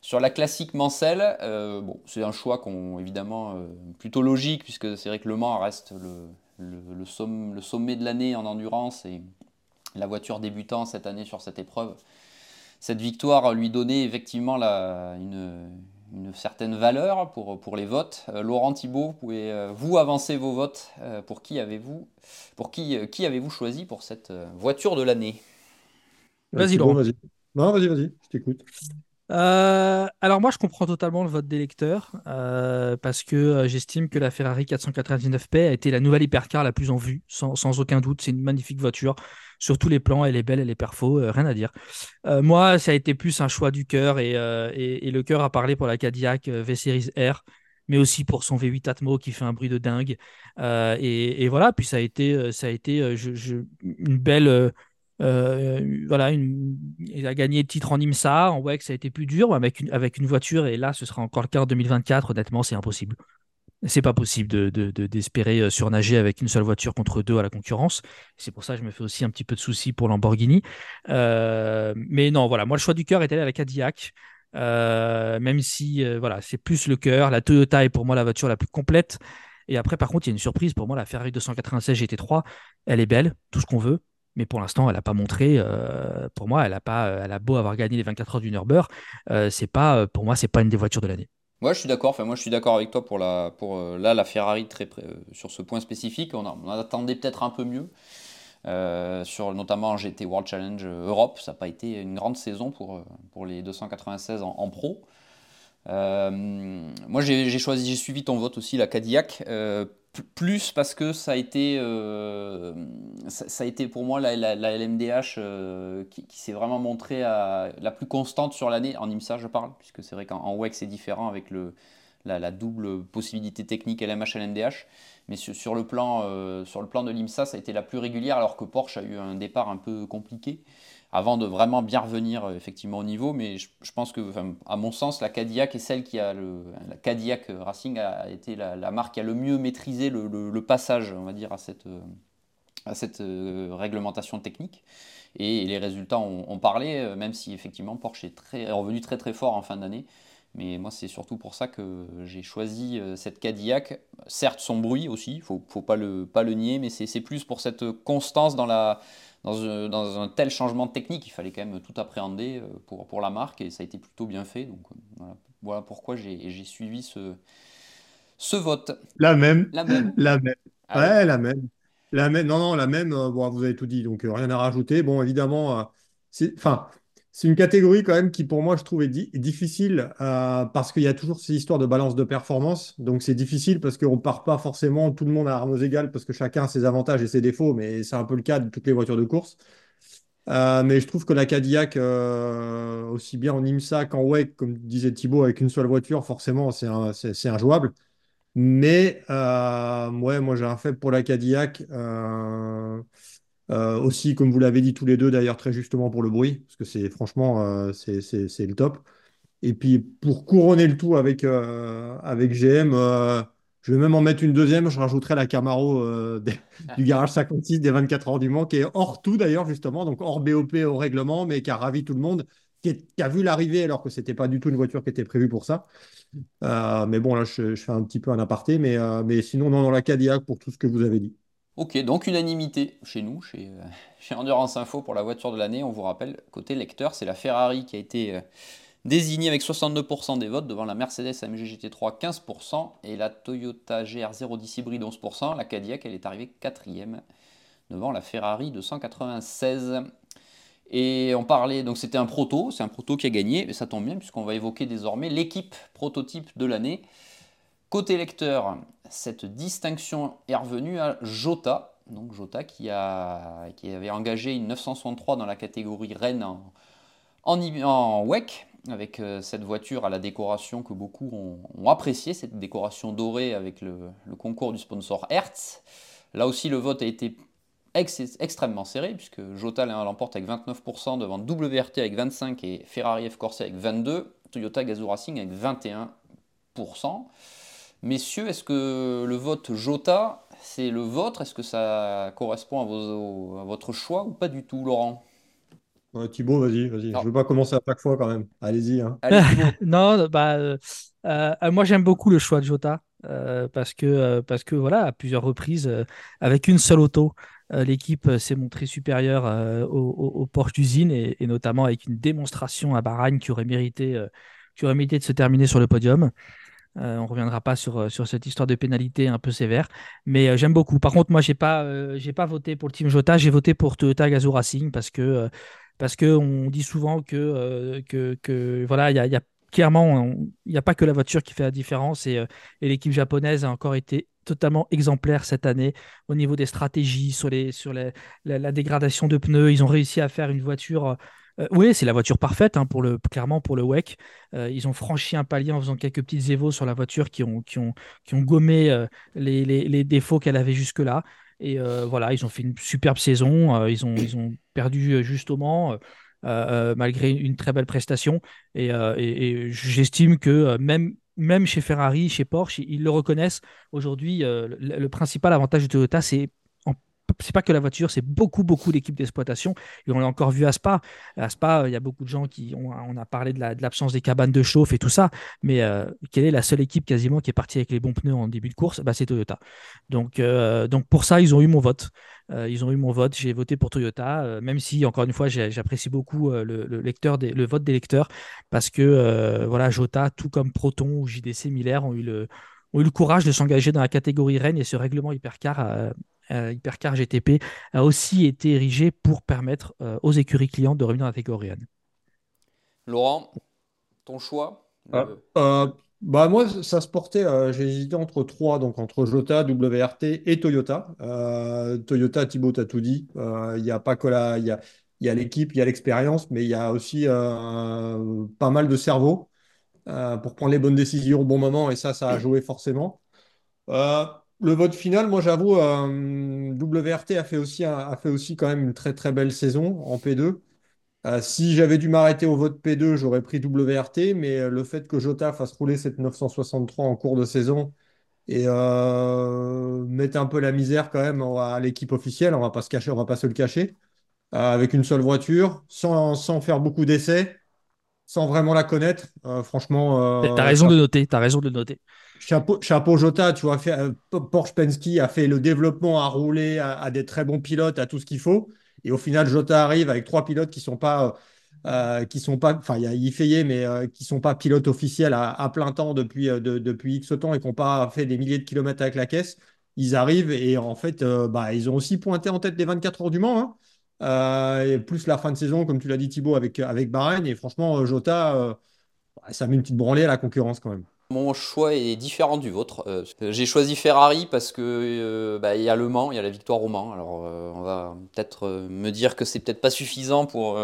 sur la classique Mansell. c'est un choix qu'on évidemment plutôt logique puisque c'est vrai que Le Mans reste le, sommet de l'année en endurance et la voiture débutant cette année sur cette épreuve. Cette victoire lui donnait effectivement une, certaine valeur pour, pour les votes. Euh, Laurent Thibault, pouvez euh, vous avancer vos votes euh, Pour qui avez-vous pour qui, qui avez-vous choisi pour cette voiture de l'année? Vas-y Laurent. Vas-y, non, vas-y, vas-y, je t'écoute. Alors moi je comprends totalement le vote des lecteurs parce que j'estime que la Ferrari 499P a été la nouvelle hypercar la plus en vue, sans, aucun doute. C'est une magnifique voiture sur tous les plans. Elle est belle, elle est perfo, euh, rien à dire. Euh, moi, ça a été plus un choix du cœur et, euh, le cœur a parlé pour la Cadillac V-Series R mais aussi pour son V8 Atmo qui fait un bruit de dingue. et, voilà, puis ça a été, ça a été une belle. Voilà, une, il a gagné le titre en IMSA, en WEC, ça a été plus dur avec une, avec une voiture, et là, ce sera encore le cas en 2024. Honnêtement, c'est impossible. C'est pas possible de, d'espérer euh, surnager avec une seule voiture contre deux à la concurrence. C'est pour ça que je me fais aussi un petit peu de soucis pour Lamborghini. Euh, mais non, voilà, moi le choix du cœur est allé à la Cadillac. Euh, même si voilà, c'est plus le cœur. La Toyota est pour moi la voiture la plus complète. Et après, par contre, il y a une surprise pour moi, la Ferrari 296 GT3, elle est belle, tout ce qu'on veut, mais pour l'instant, elle n'a pas montré. pour moi, elle a pas, elle a beau avoir gagné les 24 heures du Nürburgring, c'est pas, pour moi, c'est pas une des voitures de l'année. Ouais, je suis d'accord. Enfin, moi, je suis d'accord avec toi pour la, pour euh, là la Ferrari euh, sur ce point spécifique. On, on attendait peut-être un peu mieux. Euh, sur notamment GT World Challenge Europe, ça n'a pas été une grande saison pour, pour les 296 en, en pro. moi, j'ai choisi, j'ai suivi ton vote aussi, la Cadillac plus parce que ça a été, euh, ça, a été pour moi la, LMDH euh, qui, s'est vraiment montrée la plus constante sur l'année, en IMSA je parle, puisque c'est vrai qu'en WEC c'est différent avec la, double possibilité technique LMH-LMDH, mais sur, le plan, euh, sur le plan de l'IMSA ça a été la plus régulière alors que Porsche a eu un départ un peu compliqué avant de vraiment bien revenir euh, effectivement au niveau. Mais je, pense que, à mon sens, la Cadillac est celle qui a le. La Cadillac Racing a été la, marque qui a le mieux maîtrisé le, passage, on va dire, à cette, euh, à cette euh, réglementation technique. Et les résultats ont, parlé, même si effectivement Porsche est, revenu très très fort en fin d'année. Mais moi, c'est surtout pour ça que j'ai choisi cette Cadillac. Certes, son bruit aussi, il faut, faut pas, le, pas le nier, mais c'est plus pour cette constance dans la, dans un, tel changement technique, il fallait quand même tout appréhender euh, pour, pour la marque et ça a été plutôt bien fait. Donc euh, voilà, pourquoi j'ai suivi ce, ce vote. La même. La même. La même. Ah ouais, la même. La même. Non, non, la même. Euh, bon, vous avez tout dit, donc rien à rajouter. Bon, évidemment. Enfin. C'est une catégorie quand même qui, pour moi, je trouve difficile euh, parce qu'il y a toujours ces histoires de balance de performance. Donc, c'est difficile parce qu'on ne part pas forcément tout le monde à armes égales parce que chacun a ses avantages et ses défauts, mais c'est un peu le cas de toutes les voitures de course. Euh, mais je trouve que la Cadillac, euh, aussi bien en IMSA qu'en WEC, comme disait Thibaut, avec une seule voiture, forcément, c'est injouable. Mais ouais, moi, j'ai un faible pour la Cadillac. Aussi, comme vous l'avez dit tous les deux d'ailleurs très justement pour le bruit, parce que c'est franchement euh, c'est le top. Et puis pour couronner le tout avec, euh, avec GM, je vais même en mettre une deuxième, je rajouterai la Camaro du garage 56 des 24 heures du Mans, qui est hors tout d'ailleurs justement, donc hors BOP au règlement, mais qui a ravi tout le monde, qui, a vu l'arrivée alors que c'était pas du tout une voiture qui était prévue pour ça. mais bon, là je, fais un petit peu un aparté, mais, mais sinon, non, dans la Cadillac pour tout ce que vous avez dit. Ok, donc unanimité chez nous, chez, euh, chez, Endurance Info pour la voiture de l'année. On vous rappelle, côté lecteur, c'est la Ferrari qui a été euh, désignée avec 62% des votes devant la Mercedes AMG GT3 15% et la Toyota GR010 hybride 11%. La Cadillac, elle est arrivée quatrième devant la Ferrari 296. Et on parlait, donc c'était un proto, c'est un proto qui a gagné, et ça tombe bien puisqu'on va évoquer désormais l'équipe prototype de l'année. Côté lecteur, cette distinction est revenue à Jota, donc Jota qui, a, qui avait engagé une 963 dans la catégorie Rennes en, WEC, avec euh, cette voiture à la décoration que beaucoup ont, apprécié, cette décoration dorée avec le, concours du sponsor Hertz. Là aussi, le vote a été extrêmement serré, puisque Jota l'emporte avec 29% devant WRT avec 25% et Ferrari F Corse avec 22%, Toyota Gazoo Racing avec 21%. Messieurs, est-ce que le vote Jota, c'est le vôtre? Est-ce que ça correspond à, votre choix ou pas du tout, Laurent? Ouais, Thibaut, vas-y, vas-y. Je ne veux pas commencer à chaque fois quand même. Allez-y. Hein. Allez. Non, bah, euh, euh, moi j'aime beaucoup le choix de Jota euh, parce que, euh, parce que voilà, à plusieurs reprises, euh, avec une seule auto, euh, l'équipe euh, s'est montrée supérieure euh, au, au- au Porsche d'usine et, et notamment avec une démonstration à Bahreïn qui aurait mérité, euh, qui aurait mérité de se terminer sur le podium. Euh, on ne reviendra pas sur, euh, sur cette histoire de pénalité un peu sévère, mais euh, j'aime beaucoup. Par contre, moi, j'ai pas, euh, j'ai pas voté pour le team Jota, j'ai voté pour Toyota Gazoo Racing parce que, on dit souvent que, que, que voilà, il y a, y a clairement, il n'y a pas que la voiture qui fait la différence et, et l'équipe japonaise a encore été totalement exemplaire cette année au niveau des stratégies, sur, les, sur la dégradation de pneus. Ils ont réussi à faire une voiture. Euh, oui, c'est la voiture parfaite hein, pour le, clairement pour le WEC. Euh, ils ont franchi un palier en faisant quelques petites évos sur la voiture qui ont, qui ont, qui ont gommé euh, les, les- défauts qu'elle avait jusque-là. Et voilà, ils ont fait une superbe saison. Ils ont, ils ont perdu juste au Mans, euh, malgré une très belle prestation. Et, j'estime que même, même chez Ferrari, chez Porsche, ils le reconnaissent. Aujourd'hui, le, le principal avantage de Toyota, c'est c'est pas que la voiture, c'est beaucoup, beaucoup l'équipe d'exploitation. Et on l'a encore vu à Spa. À Spa, il y a beaucoup de gens qui ont, on a parlé de la- de l'absence des cabanes de chauffe et tout ça. Mais euh, quelle est la seule équipe quasiment qui est partie avec les bons pneus en début de course? Bah, C'est Toyota. Donc, euh, donc pour ça, ils ont eu mon vote. Euh, ils ont eu mon vote. J'ai voté pour Toyota, euh, même si, encore une fois, j'apprécie beaucoup euh, le, le lecteur des- le vote des lecteurs parce que euh, voilà, Jota, tout comme Proton ou JDC Miller, ont eu le, ont eu le courage de s'engager dans la catégorie Rennes et ce règlement hypercar, euh, euh, hypercar GTP a aussi été érigé pour permettre euh, aux écuries clientes de revenir dans la catégorie. Laurent, ton choix Ah, euh, bah moi, ça se portait, euh, j'ai hésité entre trois, donc entre Jota, WRT et Toyota. Euh, Toyota, Thibaut, t'as tout dit. Euh, Il n'y a pas que la, il y a, il y a l'équipe, il y a l'expérience, mais il y a aussi euh, pas mal de cerveau euh, pour prendre les bonnes décisions au bon moment, et ça, ça a joué forcément. Euh, le vote final, moi j'avoue, euh, WRT a fait aussi, a fait aussi quand même une très très belle saison en P2. Euh, si j'avais dû m'arrêter au vote P2, j'aurais pris WRT, mais euh, le fait que Jota fasse rouler cette 963 en cours de saison et euh, mettre un peu la misère quand même à l'équipe officielle, on va pas se cacher, on va pas se le cacher, avec une seule voiture, sans, sans faire beaucoup d'essais, sans vraiment la connaître, franchement, T'as raison de noter, t'as raison de noter. Chapeau, Jota, tu vois, euh, Porsche Penske a fait le développement, a roulé, à des très bons pilotes, à tout ce qu'il faut. Et au final, Jota arrive avec trois pilotes qui sont pas, euh, qui sont pas, enfin, il y a mais euh, qui sont pas pilotes officiels à, à plein temps depuis, euh, de- depuis X temps et qui n'ont pas fait des milliers de kilomètres avec la caisse. Ils arrivent et en fait, euh, bah, ils ont aussi pointé en tête des 24 heures du Mans. hein. Euh, et plus la fin de saison, comme tu l'as dit Thibaut, avec, avec Bahreïn. Et franchement, euh, Jota, euh, ça met une petite branlée à la concurrence quand même. Mon choix est différent du vôtre. Euh, j'ai choisi Ferrari parce que euh, bah, y a Le Mans, il y a la victoire au Mans. Alors euh, on va peut-être me dire que c'est peut-être pas suffisant pour,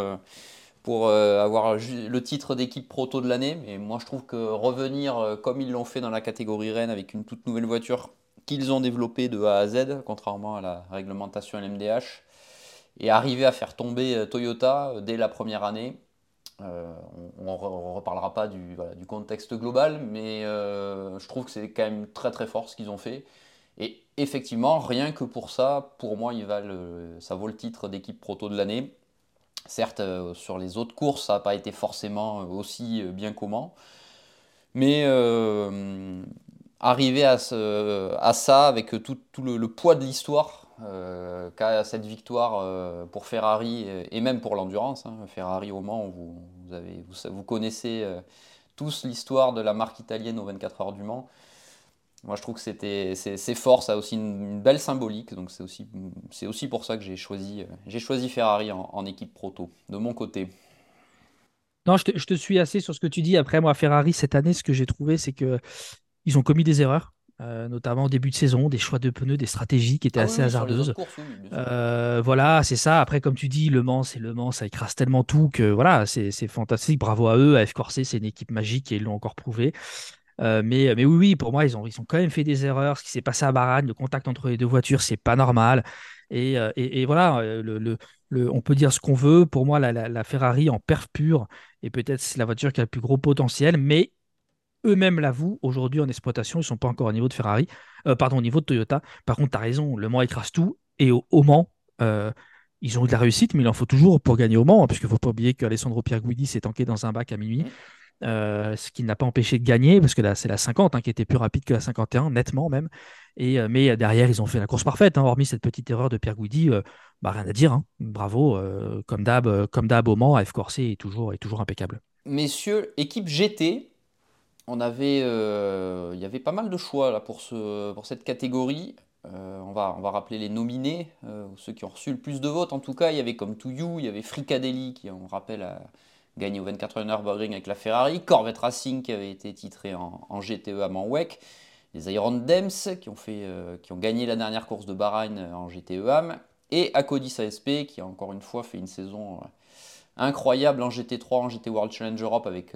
pour avoir le titre d'équipe proto de l'année, mais moi je trouve que revenir comme ils l'ont fait dans la catégorie Rennes avec une toute nouvelle voiture qu'ils ont développée de A à Z, contrairement à la réglementation LMDH, et arriver à faire tomber Toyota dès la première année. Euh, on, on reparlera pas du, contexte global, mais euh, je trouve que c'est quand même très très fort ce qu'ils ont fait. Et effectivement, rien que pour ça, pour moi, ça vaut le titre d'équipe proto de l'année. Certes, euh, sur les autres courses, ça n'a pas été forcément aussi bien comment, mais arriver à, ça avec tout, le poids de l'histoire euh, qu'a cette victoire euh, pour Ferrari et, même pour l'endurance. hein. Ferrari au Mans, vous, connaissez euh, tous l'histoire de la marque italienne aux 24 heures du Mans. Moi, je trouve que c'était c'est fort, ça a aussi une, belle symbolique. Donc c'est aussi, c'est pour ça que j'ai choisi, j'ai choisi Ferrari en, équipe proto, de mon côté. Non, je te, je te suis assez sur ce que tu dis. Après, moi, Ferrari, cette année, ce que j'ai trouvé, c'est que ils ont commis des erreurs, euh, notamment au début de saison, des choix de pneus, des stratégies qui étaient Ah assez oui, hasardeuses. courses, oui. Euh, voilà, c'est ça. Après, comme tu dis, Le Mans, c'est Le Mans, ça écrase tellement tout que voilà, c'est c'est fantastique. Bravo à eux. AF Corse, c'est une équipe magique et ils l'ont encore prouvé. Euh, mais, mais oui, oui, pour moi, ils ont, ils ont quand même fait des erreurs. Ce qui s'est passé à Bahreïn, le contact entre les deux voitures, c'est pas normal. Et, et, et voilà, le, le- le- on peut dire ce qu'on veut. Pour moi, la, la- la Ferrari en perf pure est peut-être c'est la voiture qui a le plus gros potentiel, mais eux-mêmes l'avouent, aujourd'hui en exploitation, ils sont pas encore au niveau de Ferrari, Euh, pardon, au niveau de Toyota. Par contre, tu as raison, Le Mans écrase tout. Et au, au Mans, euh, ils ont eu de la réussite, mais il en faut toujours pour gagner au Mans, hein, puisqu'il ne faut pas oublier qu'Alessandro Pierguidi s'est tanké dans un bac à minuit. Euh, ce qui n'a pas empêché de gagner, parce que là, c'est la 50 hein, qui était plus rapide que la 51, nettement même. Et, euh, mais derrière, ils ont fait la course parfaite, hein, hormis cette petite erreur de Pierre Guidi. Euh, bah, rien à dire, hein. bravo. comme d'hab, comme d'hab au Mans, F Corset est toujours, est toujours impeccable. Messieurs, équipe GT, on avait, il y avait pas mal de choix là, pour, ce, pour cette catégorie. on, va, on va rappeler les nominés, ceux qui ont reçu le plus de votes. En tout cas, il y avait comme To You, il y avait Fricadelli, qui, on rappelle, gagné au 24 heures Nürburgring avec la Ferrari, Corvette Racing qui avait été titré en, GTE à Manwek, les Iron Dems qui ont, fait, euh, qui ont gagné la dernière course de Bahreïn euh, en GTE AM, et Acodis ASP qui a encore une fois fait une saison euh, incroyable en GT3, en GT World Challenge Europe avec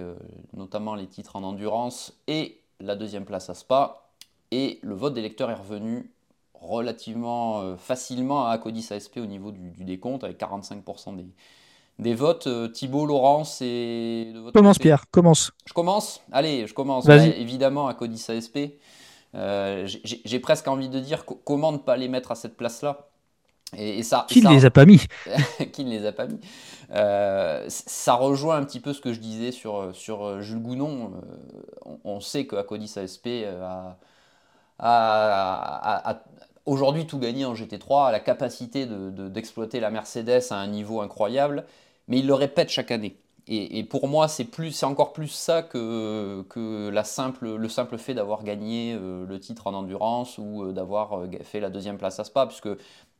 notamment les titres en endurance et la deuxième place à Spa. Et le vote des lecteurs est revenu relativement facilement à Acodis ASP au niveau du, du décompte avec 45% des, des votes. Euh, Thibault, Laurence et. commence, Pierre, commence. Je commence? Allez, je commence. Bah, évidemment, à Codis ASP. Euh, j'ai presque envie de dire comment ne pas les mettre à cette place-là? Et, ça, qui ne les a pas mis Qui ne les a pas mis euh, Ça rejoint un petit peu ce que je disais sur, sur Jules Gounon. On, sait que Acodis ASP a, a, a, aujourd'hui tout gagné en GT3, a la capacité d'exploiter de, la Mercedes à un niveau incroyable mais il le répète chaque année. Et, pour moi, c'est encore plus ça que, que la simple, le simple fait d'avoir gagné euh, le titre en endurance ou euh, d'avoir euh, fait la deuxième place à Spa, puisque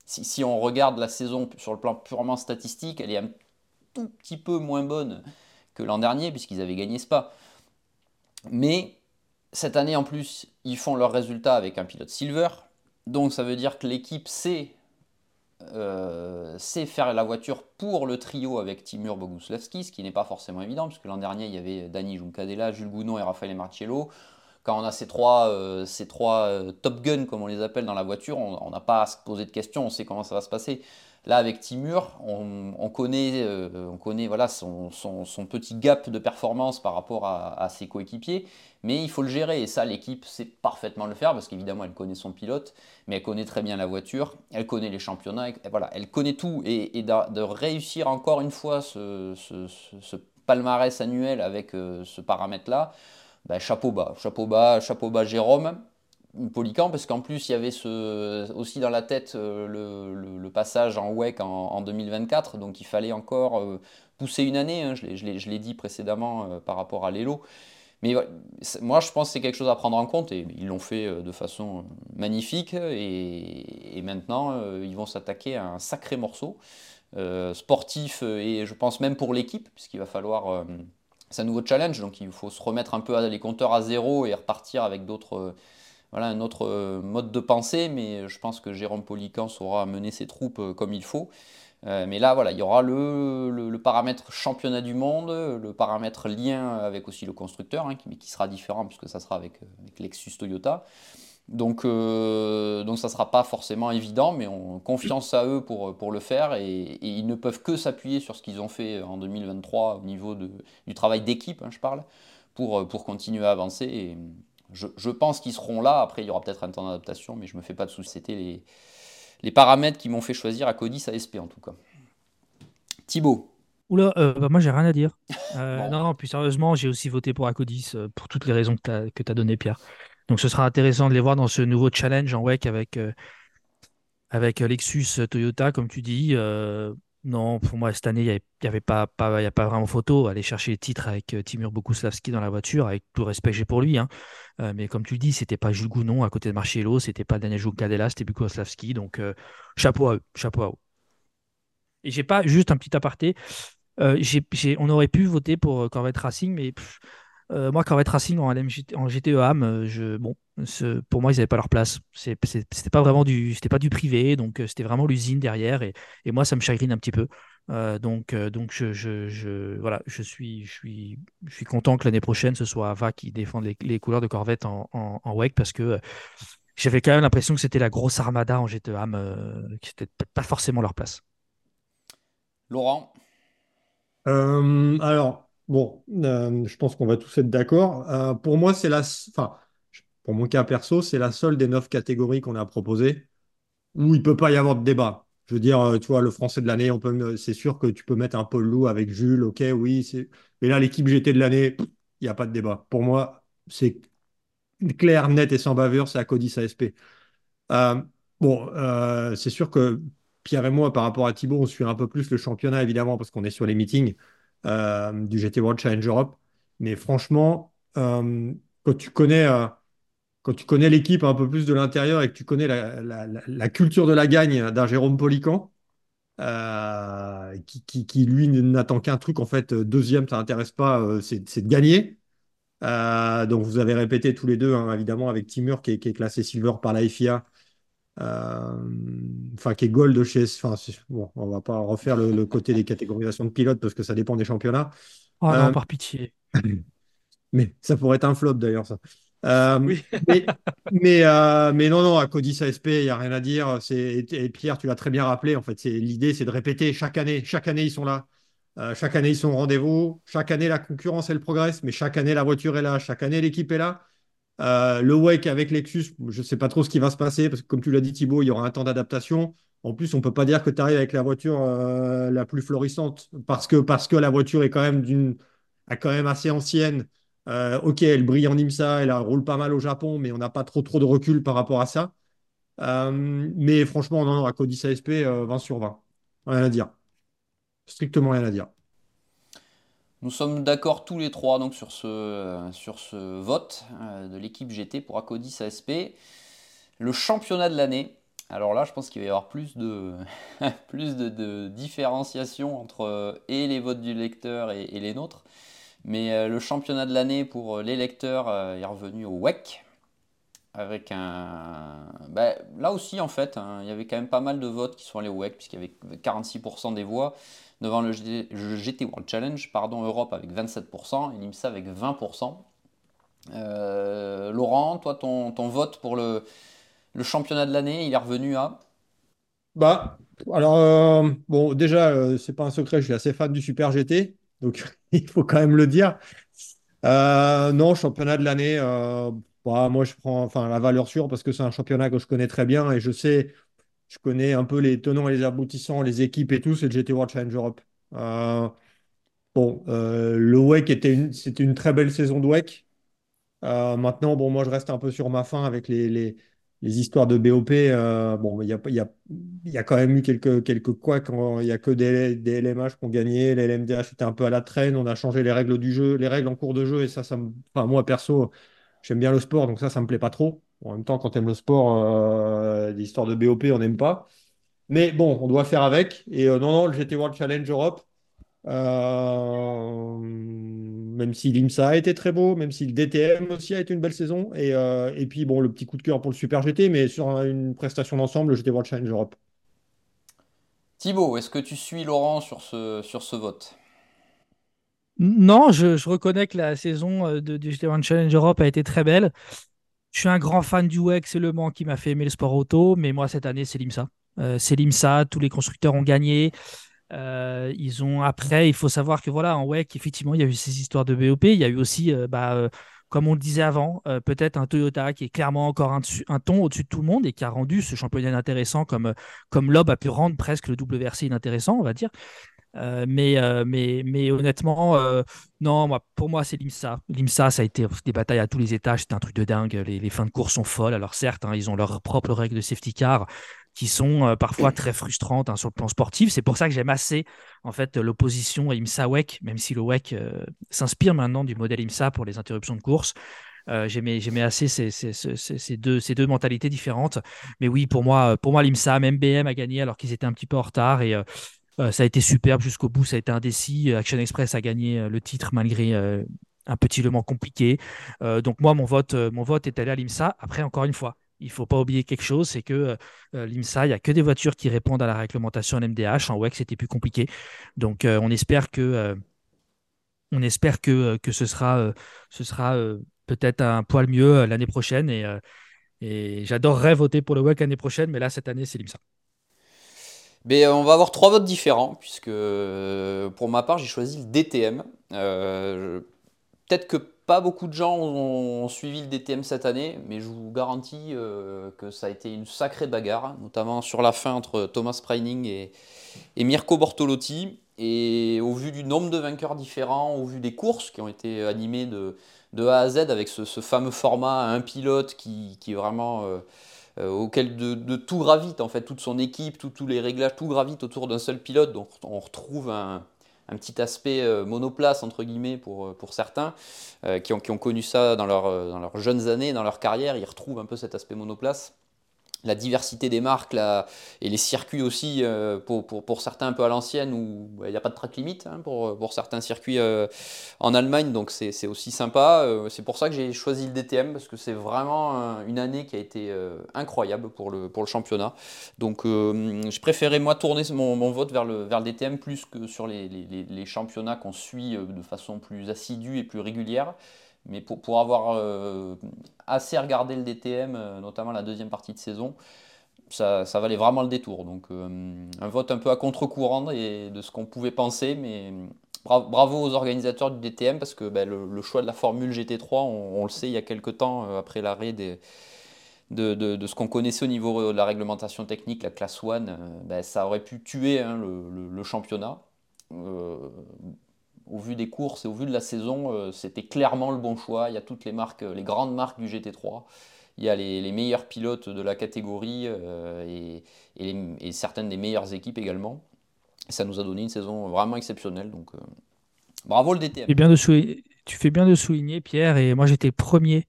si, on regarde la saison sur le plan purement statistique, elle est un tout petit peu moins bonne que l'an dernier, puisqu'ils avaient gagné Spa. Mais cette année, en plus, ils font leur résultat avec un pilote silver, donc ça veut dire que l'équipe sait euh, c'est faire la voiture pour le trio avec Timur Boguslavski, ce qui n'est pas forcément évident, puisque l'an dernier, il y avait Dani Juncadella, Jules Gounon et Raphaël Marcello. Quand on a ces trois, euh, ces trois euh, top guns, comme on les appelle dans la voiture, on n'a pas à se poser de questions, on sait comment ça va se passer. Là, avec Timur, on, connaît, on connaît voilà, son, petit gap de performance par rapport à ses coéquipiers mais il faut le gérer et ça l'équipe sait parfaitement le faire parce qu'évidemment elle connaît son pilote, mais elle connaît très bien la voiture, elle connaît les championnats, et, voilà, elle connaît tout et, de, réussir encore une fois ce, palmarès annuel avec euh, ce paramètre-là, ben, chapeau bas, chapeau bas, chapeau bas Jérôme. Polican parce qu'en plus il y avait aussi dans la tête euh, le, passage en WEC en, 2024 donc il fallait encore euh, pousser une année, hein, je l'ai dit précédemment par rapport à l'Elo mais moi, je pense que c'est quelque chose à prendre en compte et ils l'ont fait euh, de façon euh, magnifique. Et, maintenant, euh, ils vont s'attaquer à un sacré morceau sportif et je pense même pour l'équipe, puisqu'il va falloir. C'est un nouveau challenge, donc il faut se remettre un peu les compteurs à zéro et repartir avec d'autres. voilà, un autre mode de pensée, mais je pense que Jérôme Polican saura mener ses troupes comme il faut. Euh, mais là, voilà, il y aura le, paramètre championnat du monde, le paramètre lien avec aussi le constructeur, hein, qui, qui, sera différent puisque ça sera avec, Lexus Toyota. Donc, euh, donc ça ne sera pas forcément évident, mais on confiance à eux pour, pour le faire et, ils ne peuvent que s'appuyer sur ce qu'ils ont fait en 2023 au niveau de, du travail d'équipe, hein, je parle, pour, pour continuer à avancer. Et je, je pense qu'ils seront là. Après, il y aura peut-être un temps d'adaptation, mais je ne me fais pas de soucis. C'était les, les paramètres qui m'ont fait choisir à Codis ASP en tout cas. Thibaut. Oula, euh, bah moi j'ai rien à dire. Euh, non, non, plus sérieusement, j'ai aussi voté pour Acodis euh, pour toutes les raisons que tu as, données, Pierre. Donc ce sera intéressant de les voir dans ce nouveau challenge en WEC avec, avec Lexus Toyota, comme tu dis. non, pour moi, cette année, il n'y avait pas, pas, y a pas vraiment photo. Aller chercher les titres avec Timur Bokuslavski dans la voiture, avec tout le respect que j'ai pour lui. Hein. Euh, mais comme tu le dis, c'était pas Jules Gounon à côté de Marcello, c'était pas Daniel Joukadela, c'était Bukoslavski. Donc euh, chapeau à eux, chapeau à eux. Et j'ai pas juste un petit aparté. Euh, on aurait pu voter pour Corvette Racing, mais moi, Corvette Racing en, en GTE AM, je, bon, pour moi, ils n'avaient pas leur place. C'était pas vraiment du, c'était pas du privé, donc c'était vraiment l'usine derrière. Et, et, moi, ça me chagrine un petit peu. Euh, donc, euh, donc je, je, voilà, je suis, je suis, je suis content que l'année prochaine ce soit Ava qui défende les, couleurs de Corvette en, en, WEC parce que euh, j'avais quand même l'impression que c'était la grosse armada en GTAM, qui n'était pas forcément leur place. Laurent? Alors, bon, je pense qu'on va tous être d'accord. pour moi, c'est la, enfin, pour mon cas perso, c'est la seule des neuf catégories qu'on a proposées où il ne peut pas y avoir de débat. Je veux dire, tu vois, le français de l'année, on peut, c'est sûr que tu peux mettre un Paul Lou avec Jules, ok, oui. Mais là, l'équipe GT de l'année, il n'y a pas de débat. Pour moi, c'est clair, net et sans bavure, c'est Acodis ASP. Euh, bon, euh, c'est sûr que Pierre et moi, par rapport à Thibaut, on suit un peu plus le championnat, évidemment, parce qu'on est sur les meetings euh, du GT World Challenge Europe. Mais franchement, quand tu connais, tu connais l'équipe un peu plus de l'intérieur et que tu connais la, culture de la gagne d'un Jérôme Polican, qui, qui, lui n'attend qu'un truc, en fait, deuxième, ça n'intéresse pas, c'est de gagner. Euh, donc vous avez répété tous les deux, hein, évidemment, avec Timur qui est, classé silver par la FIA, euh, enfin qui est gold chez. Enfin, bon, on va pas refaire le, côté des catégorisations de pilotes parce que ça dépend des championnats. Oh non, euh, par pitié. Mais ça pourrait être un flop d'ailleurs, ça. oui. mais, mais, non, non, à Codis ASP, il n'y a rien à dire. Et, et Pierre, tu l'as très bien rappelé. En fait, l'idée, c'est de répéter chaque année. Chaque année, ils sont là. Euh, chaque année, ils sont au rendez-vous. Chaque année, la concurrence, elle progresse. Mais chaque année, la voiture est là. Chaque année, l'équipe est là. Euh, le WEC avec Lexus, je ne sais pas trop ce qui va se passer parce que, comme tu l'as dit, Thibaut, il y aura un temps d'adaptation. En plus, on ne peut pas dire que tu arrives avec la voiture euh, la plus florissante parce que, la voiture est quand même, assez ancienne. ok, elle brille en IMSA, elle roule pas mal au Japon, mais on n'a pas trop, trop de recul par rapport à ça. mais franchement, non, non, à Cody ASP, 20 sur 20. Rien à dire strictement rien à dire. Nous sommes d'accord tous les trois donc, sur, ce, sur ce vote euh, de l'équipe GT pour Acodis ASP. Le championnat de l'année. Alors là, je pense qu'il va y avoir plus de, plus de, différenciation entre euh, et les votes du lecteur et, les nôtres. Mais euh, le championnat de l'année pour les lecteurs est revenu au WEC. Avec un. Ben, là aussi, en fait, hein, il y avait quand même pas mal de votes qui sont allés au WEC, puisqu'il y avait 46% des voix devant le GT, World Challenge, pardon, Europe avec 27% et l'IMSA avec 20%. Euh, Laurent, toi, ton, vote pour le, championnat de l'année, il est revenu à? Bah, alors, euh, bon, déjà, euh, c'est pas un secret, je suis assez fan du Super GT, donc il faut quand même le dire. non, championnat de l'année, bah, moi, je prends enfin, la valeur sûre parce que c'est un championnat que je connais très bien et je sais je connais un peu les tenants et les aboutissants, les équipes et tout, c'est le GT World Challenge Europe. Euh, bon, euh, le WEC était une, c'était une très belle saison de WEC. Euh, maintenant, bon, moi, je reste un peu sur ma fin avec les, histoires de BOP. bon, il y a, quand même eu quelques, quelques couacs. Il n'y a que des, des, LMH qui ont gagné. Les LMDH étaient un peu à la traîne. On a changé les règles du jeu, les règles en cours de jeu. Et ça, ça enfin, moi, perso, j'aime bien le sport, donc ça, ça me plaît pas trop. En même temps, quand tu aimes le sport, euh, l'histoire de BOP, on n'aime pas. Mais bon, on doit faire avec. Et euh, non, non, le GT World Challenge Europe, euh, même si l'IMSA a été très beau, même si le DTM aussi a été une belle saison. Et, et puis, bon, le petit coup de cœur pour le Super GT, mais sur une prestation d'ensemble, le GT World Challenge Europe. Thibaut, est-ce que tu suis Laurent sur ce, sur ce vote? Non, je, reconnais que la saison de, du GT1 Challenge Europe a été très belle. Je suis un grand fan du WEC, c'est Le Mans qui m'a fait aimer le sport auto, mais moi cette année c'est l'IMSA. Euh, c'est l'IMSA, tous les constructeurs ont gagné. Euh, ils ont après, il faut savoir que voilà, en WEC, effectivement, il y a eu ces histoires de BOP. Il y a eu aussi, bah, comme on le disait avant, peut-être un Toyota qui est clairement encore un, ton au-dessus de tout le monde et qui a rendu ce championnat intéressant comme, comme Lob a pu rendre presque le WRC inintéressant, on va dire. Euh, mais, euh, mais, mais honnêtement, euh, non, moi, pour moi, c'est l'IMSA. L'IMSA, ça a été des batailles à tous les étages. C'était un truc de dingue. Les, fins de course sont folles. Alors, certes, hein, ils ont leurs propres règles de safety car qui sont parfois très frustrantes hein, sur le plan sportif. C'est pour ça que j'aime assez en fait l'opposition à IMSA-WEC, même si le WEC s'inspire maintenant du modèle IMSA pour les interruptions de course. j'aimais, assez ces, ces, ces, deux, ces deux mentalités différentes. Mais oui, pour moi, pour moi l'IMSA, même BM a gagné alors qu'ils étaient un petit peu en retard. Et, euh, ça a été superbe jusqu'au bout, ça a été indécis. Action Express a gagné euh, le titre malgré euh, un petit lement compliqué. donc moi, mon vote, mon vote est allé à l'IMSA. Après, encore une fois, il ne faut pas oublier quelque chose, c'est que l'IMSA, il n'y a que des voitures qui répondent à la réglementation MDH. En WEC, c'était plus compliqué. Donc on espère que, on espère que, que ce sera, ce sera peut-être un poil mieux l'année prochaine. Et, et j'adorerais voter pour le WEC l'année prochaine, mais là, cette année, c'est l'IMSA. Mais euh, on va avoir trois votes différents, puisque euh, pour ma part, j'ai choisi le DTM. Euh, peut-être que pas beaucoup de gens ont, suivi le DTM cette année, mais je vous garantis que ça a été une sacrée bagarre, notamment sur la fin entre Thomas Preining et, Mirko Bortolotti. Et au vu du nombre de vainqueurs différents, au vu des courses qui ont été animées de, A à Z avec ce, fameux format un pilote qui, est vraiment auquel de, tout gravite en fait, toute son équipe, tous les réglages, tout gravite autour d'un seul pilote. Donc on retrouve un, un petit aspect euh, monoplace entre guillemets pour, pour certains qui, ont, qui, ont, connu ça dans, leur, dans leurs jeunes années, dans leur carrière, ils retrouvent un peu cet aspect monoplace la diversité des marques et les circuits aussi, euh, pour, pour, certains un peu à l'ancienne, où bah, il n'y a pas de track limite hein, pour, pour, certains circuits euh, en Allemagne, donc c'est aussi sympa. Euh, c'est pour ça que j'ai choisi le DTM, parce que c'est vraiment une année qui a été incroyable pour le, pour le championnat. Donc je préférais moi tourner mon, vote vers le, vers le DTM plus que sur les, les championnats qu'on suit de façon plus assidue et plus régulière. Mais pour, pour avoir euh, assez regardé le DTM, euh, notamment la deuxième partie de saison, ça, valait vraiment le détour. Donc euh, un vote un peu à contre-courant de ce qu'on pouvait penser, mais bravo aux organisateurs du DTM parce que ben, le, choix de la formule GT3, on, le sait il y a quelques temps, après l'arrêt de, de, ce qu'on connaissait au niveau de la réglementation technique, la classe 1, ben, ça aurait pu tuer hein, le, championnat au vu des courses et au vu de la saison, euh, c'était clairement le bon choix. Il y a toutes les marques, les grandes marques du GT3. Il y a les, meilleurs pilotes de la catégorie euh, et, certaines des meilleures équipes également. ça nous a donné une saison vraiment exceptionnelle. Donc, euh, bravo le DTM. Fais, bien de tu fais bien de souligner, Pierre. Et moi, j'étais premier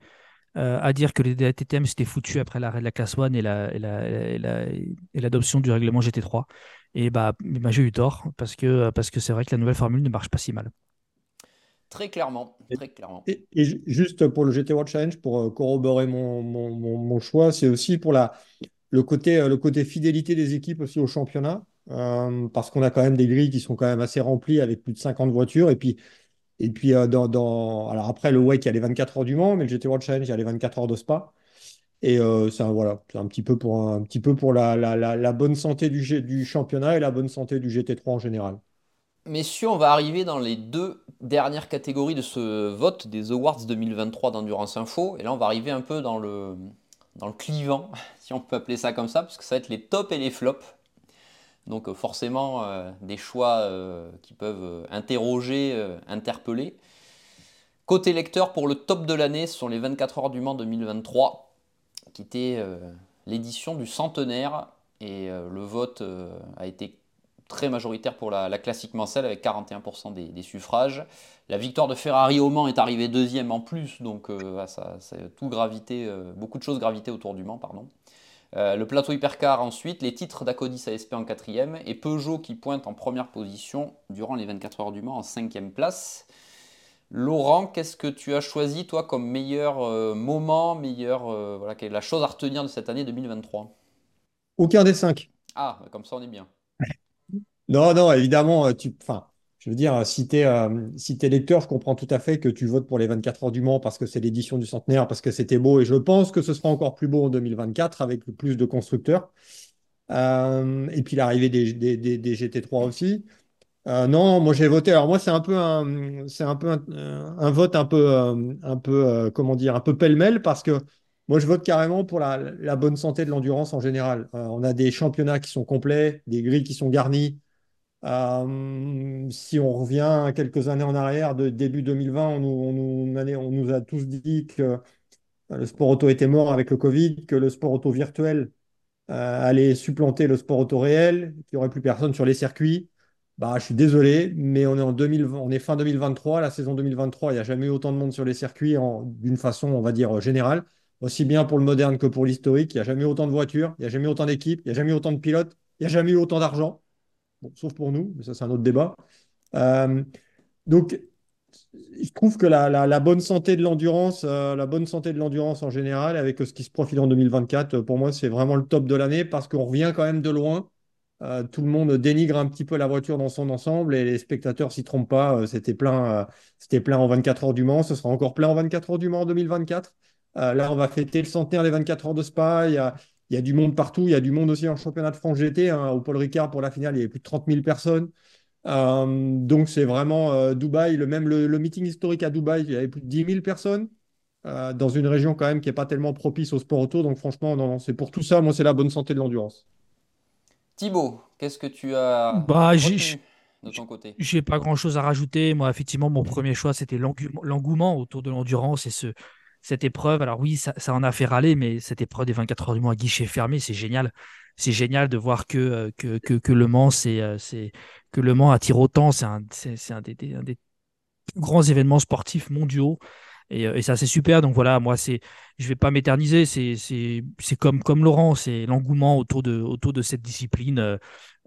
à dire que les DTM s'étaient foutu après l'arrêt de la classe 1 et l'adoption du règlement GT3. Et bah, bah, j'ai eu tort parce que parce que c'est vrai que la nouvelle formule ne marche pas si mal. Très clairement, très clairement. Et, juste pour le GT World Challenge, pour euh, corroborer mon, mon, mon, choix, c'est aussi pour la, le, côté, euh, le côté fidélité des équipes aussi au championnat, euh, parce qu'on a quand même des grilles qui sont quand même assez remplies avec plus de 50 voitures. Et puis, et puis dans, dans, alors après, le WEC, il y a les 24 heures du Mans, mais le GT World Challenge, il y a les 24 heures de Spa. Et euh, c'est voilà, un petit peu pour, un, petit peu pour la, la, la, bonne santé du, du, championnat et la bonne santé du GT3 en général. Messieurs, on va arriver dans les deux dernières catégories de ce vote des Awards 2023 d'Endurance Info. Et là, on va arriver un peu dans le, dans le clivant, si on peut appeler ça comme ça, parce que ça va être les tops et les flops. Donc euh, forcément, euh, des choix qui peuvent interroger, interpeller. Côté lecteur, pour le top de l'année, ce sont les 24 heures du Mans 2023 qui était euh, l'édition du centenaire. Et euh, le vote euh, a été très majoritaire pour la, classique Mansell avec 41% des, suffrages. La victoire de Ferrari au Mans est arrivée deuxième en plus, donc ça, tout gravité, beaucoup de choses gravitaient autour du Mans, pardon. le plateau hypercar ensuite, les titres d'Acodis ASP en quatrième et Peugeot qui pointe en première position durant les 24 heures du Mans en cinquième place. Laurent, qu'est-ce que tu as choisi, toi, comme meilleur euh, moment, meilleur, euh, voilà, quelle est la chose à retenir de cette année 2023 Aucun des cinq. Ah, comme ça, on est bien. non, non, évidemment, euh, tu, enfin, je veux dire, si tu es, lecteur, je comprends tout à fait que tu votes pour les 24 heures du Mans parce que c'est l'édition du centenaire, parce que c'était beau, et je pense que ce sera encore plus beau en 2024 avec plus de constructeurs. et puis l'arrivée des, des, GT3 aussi. Euh, non, moi j'ai voté. Alors moi c'est un peu un, c'est un peu un, vote un peu, euh, un peu, euh, comment dire, un peu pêle-mêle parce que moi je vote carrément pour la, bonne santé de l'endurance en général. on a des championnats qui sont complets, des grilles qui sont garnies. si on revient quelques années en arrière, de début 2020, on nous, on nous, on nous a tous dit que le sport auto était mort avec le Covid, que le sport auto virtuel allait supplanter le sport auto réel, qu'il n'y aurait plus personne sur les circuits. Bah, je suis désolé, mais on est en 2020, on est fin 2023, la saison 2023, il n'y a jamais eu autant de monde sur les circuits d'une façon, on va dire, générale, aussi bien pour le moderne que pour l'historique. Il n'y a jamais eu autant de voitures, il n'y a jamais eu autant d'équipes, il n'y a jamais eu autant de pilotes, il n'y a jamais eu autant d'argent. Sauf pour nous, mais ça, c'est un autre débat. Euh, donc, je trouve que la, bonne santé de l'endurance, euh, la bonne santé de l'endurance en général, avec ce qui se profile en 2024, pour moi, c'est vraiment le top de l'année parce qu'on revient quand même de loin. Euh, tout le monde dénigre un petit peu la voiture dans son ensemble et les spectateurs s'y trompent pas. Euh, c'était plein, euh, c'était plein en 24 heures du Mans. Ce sera encore plein en 24 heures du Mans en 2024. là, on va fêter le centenaire des 24 heures de Spa. Il y a, du monde partout. Il y a du monde aussi en championnat de France GT. Hein. au Paul Ricard, pour la finale, il y avait plus de 30 000 personnes. donc c'est vraiment Dubaï, le même le, meeting historique à Dubaï, il y avait plus de 10 000 personnes dans une région quand même qui n'est pas tellement propice au sport auto. Donc franchement, c'est pour tout ça, moi c'est la bonne santé de l'endurance. Thibaut, qu'est-ce que tu as bah, de ton côté? J'ai pas grand-chose à rajouter. Moi, effectivement, mon premier choix, c'était l'engouement autour de l'endurance et ce, cette épreuve. Alors oui, ça, en a fait râler, mais cette épreuve des 24 heures du mois à guichet fermé, c'est génial. C'est génial de voir que, que, que, Le Mans, c'est que Le Mans attire autant. C'est un, un, des, un des plus grands événements sportifs mondiaux. Euh, et, ça, c'est super. Donc voilà, moi, c'est, je vais pas m'éterniser. C'est, c'est, comme, comme Laurent, c'est l'engouement autour de, autour de cette discipline euh,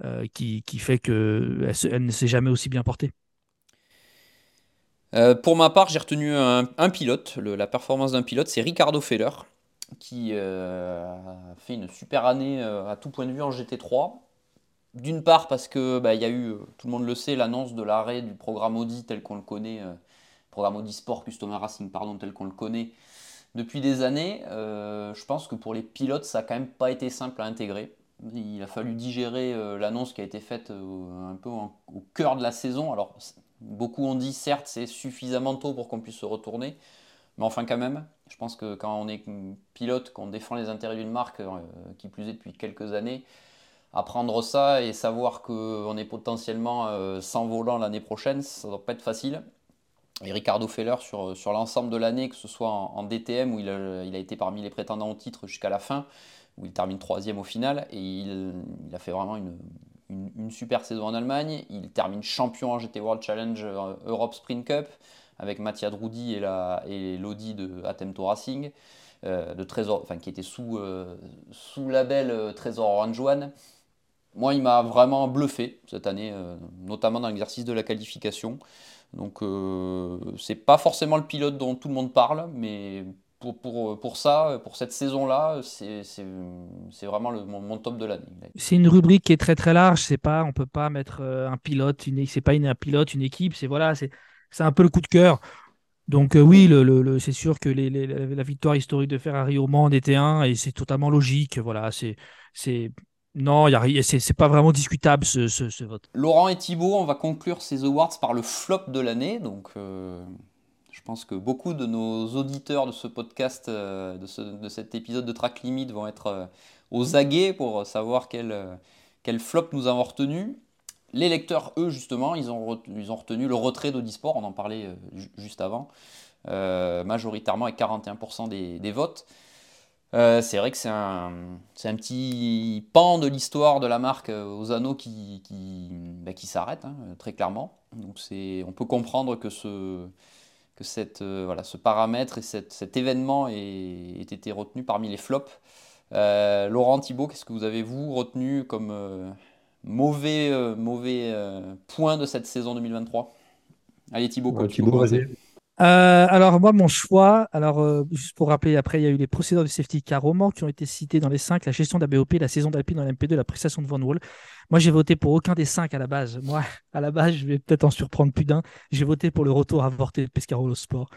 euh, qui, qui, fait qu'elle elle ne s'est jamais aussi bien portée. pour ma part, j'ai retenu un, pilote, la performance d'un pilote, c'est Ricardo Feller, qui a fait une super année à tout point de vue en GT3. D'une part parce que bah, il y a eu, tout le monde le sait, l'annonce de l'arrêt du programme Audi tel qu'on le connaît programme Audi Sport Customer Racing, pardon, tel qu'on le connaît depuis des années. Euh, je pense que pour les pilotes, ça n'a quand même pas été simple à intégrer. Il a fallu digérer euh, l'annonce qui a été faite euh, un peu au cœur de la saison. Alors, beaucoup ont dit, certes, c'est suffisamment tôt pour qu'on puisse se retourner. Mais enfin, quand même, je pense que quand on est pilote, qu'on défend les intérêts d'une marque, qui plus est depuis quelques années, apprendre ça et savoir qu'on est potentiellement sans volant l'année prochaine, ça ne doit pas être facile. Et Ricardo Feller, sur, sur l'ensemble de l'année, que ce soit en, DTM, où il a, été parmi les prétendants au titre jusqu'à la fin, où il termine troisième au final, et il, a fait vraiment une, une, super saison en Allemagne. Il termine champion en GT World Challenge euh, Europe Sprint Cup, avec Mattia Drudi et, la, et l'Audi de Atemto Racing, euh, de Trésor, enfin, qui était sous, euh, sous label Trésor Orange One. Moi, il m'a vraiment bluffé cette année, notamment dans l'exercice de la qualification. Donc euh, c'est pas forcément le pilote dont tout le monde parle, mais pour, pour, pour ça, pour cette saison-là, c'est vraiment le, mon, top de l'année. C'est une rubrique qui est très très large. C'est pas, on peut pas mettre euh, un pilote, une, c'est pas un pilote, une équipe. C'est voilà, c'est un peu le coup de cœur. Donc euh, oui, le, le, c'est sûr que la victoire historique de Ferrari au Mans en était un et c'est totalement logique. Voilà, c'est non, c'est pas vraiment discutable ce, vote. Laurent et Thibault, on va conclure ces awards par le flop de l'année. Donc, euh, je pense que beaucoup de nos auditeurs de ce podcast, euh, de, cet épisode de Track Limit, vont être euh, aux aguets pour savoir quel, quel flop nous avons retenu. Les lecteurs, eux, justement, ils ont, ils ont retenu le retrait d'Audisport, on en parlait juste avant, majoritairement avec 41% des, des votes. Euh, c'est vrai que c'est un, un, petit pan de l'histoire de la marque euh, aux anneaux qui, qui, bah, qui s'arrête, hein, très clairement. Donc on peut comprendre que ce, que cette, euh, voilà, ce paramètre et cet événement ait, été retenu parmi les flops. Laurent Thibault, qu'est-ce que vous avez vous retenu comme mauvais, mauvais point de cette saison 2023 Allez Thibault, vas-y. Euh, alors moi mon choix, alors euh, juste pour rappeler après il y a eu les procédures de safety car roman qui ont été cités dans les cinq, la gestion d'ABOP, la saison d'Alpine dans la MP2, la prestation de Van Wall. Moi j'ai voté pour aucun des cinq à la base. Moi à la base je vais peut-être en surprendre plus d'un. J'ai voté pour le retour avorté de Pescarolo Sport.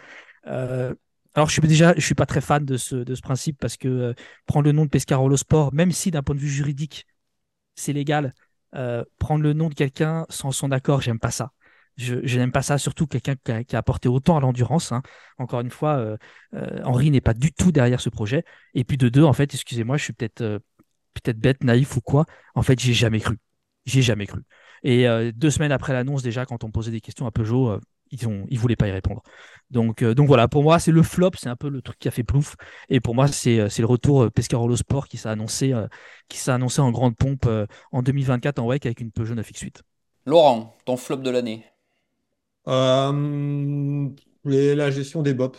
Euh, alors je suis déjà je suis pas très fan de ce, de ce principe parce que prendre le nom de Pescarolo Sport, même si d'un point de vue juridique c'est légal, prendre le nom de quelqu'un sans son accord j'aime pas ça. Je, n'aime pas ça, surtout quelqu'un qui, a, apporté autant à l'endurance. Hein. Encore une fois, euh, euh, Henri n'est pas du tout derrière ce projet. Et puis de deux, en fait, excusez-moi, je suis peut-être euh, peut-être bête, naïf ou quoi. En fait, j'ai jamais cru. J'ai jamais cru. Et deux semaines après l'annonce, déjà, quand on posait des questions à Peugeot, ils ont, ils voulaient pas y répondre. Donc, donc voilà, pour moi, c'est le flop, c'est un peu le truc qui a fait plouf. Et pour moi, c'est le retour Pescarolo Sport qui s'est annoncé, qui s'est annoncé en grande pompe en 2024 en WEC avec une Peugeot 9X8. Laurent, ton flop de l'année euh, la gestion des BOP.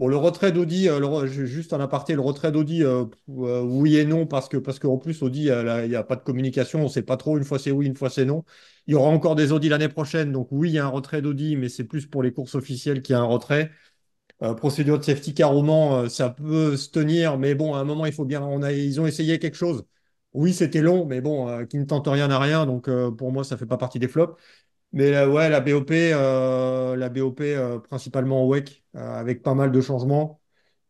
Le retrait d'Audi, euh, juste en aparté, le retrait d'Audi, euh, oui et non, parce que parce qu'en plus, Audi, il n'y a pas de communication, on ne sait pas trop, une fois c'est oui, une fois c'est non. Il y aura encore des Audi l'année prochaine, donc oui, il y a un retrait d'Audi, mais c'est plus pour les courses officielles qu'il y a un retrait. procédure de safety car au ça peut se tenir, mais bon, à un moment, il faut bien. Ils ont essayé quelque chose. Oui, c'était long, mais bon, qui ne tente rien à rien, donc pour moi, ça ne fait pas partie des flops. Mais euh, ouais, la BOP, euh, la BOP euh, principalement au WEC, avec pas mal de changements.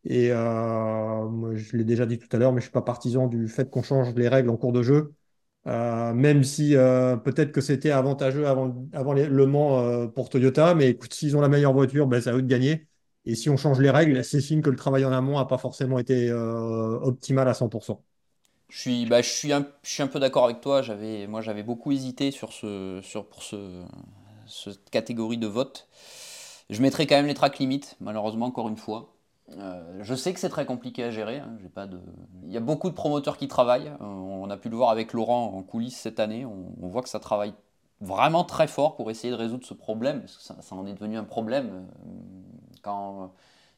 Et je l'ai déjà dit tout à l'heure, mais je ne suis pas partisan du fait qu'on change les règles en cours de jeu. même si peut-être que c'était avantageux avant, avant Le Mans pour Toyota, mais écoute, s'ils ont la meilleure voiture, ben, c'est à eux de gagner. Et si on change les règles, c'est signe que le travail en amont n'a pas forcément été optimal à 100%. Je suis, bah, je suis, un, je suis un peu d'accord avec toi. J'avais, moi, j'avais beaucoup hésité sur ce, sur, pour ce, cette catégorie de vote. Je mettrai quand même les tracks limites, malheureusement, encore une fois. Euh, je sais que c'est très compliqué à gérer. Hein. J'ai pas de... Il y a beaucoup de promoteurs qui travaillent. Euh, on a pu le voir avec Laurent en coulisses cette année. On, voit que ça travaille vraiment très fort pour essayer de résoudre ce problème. Parce que ça, ça en est devenu un problème. Euh, quand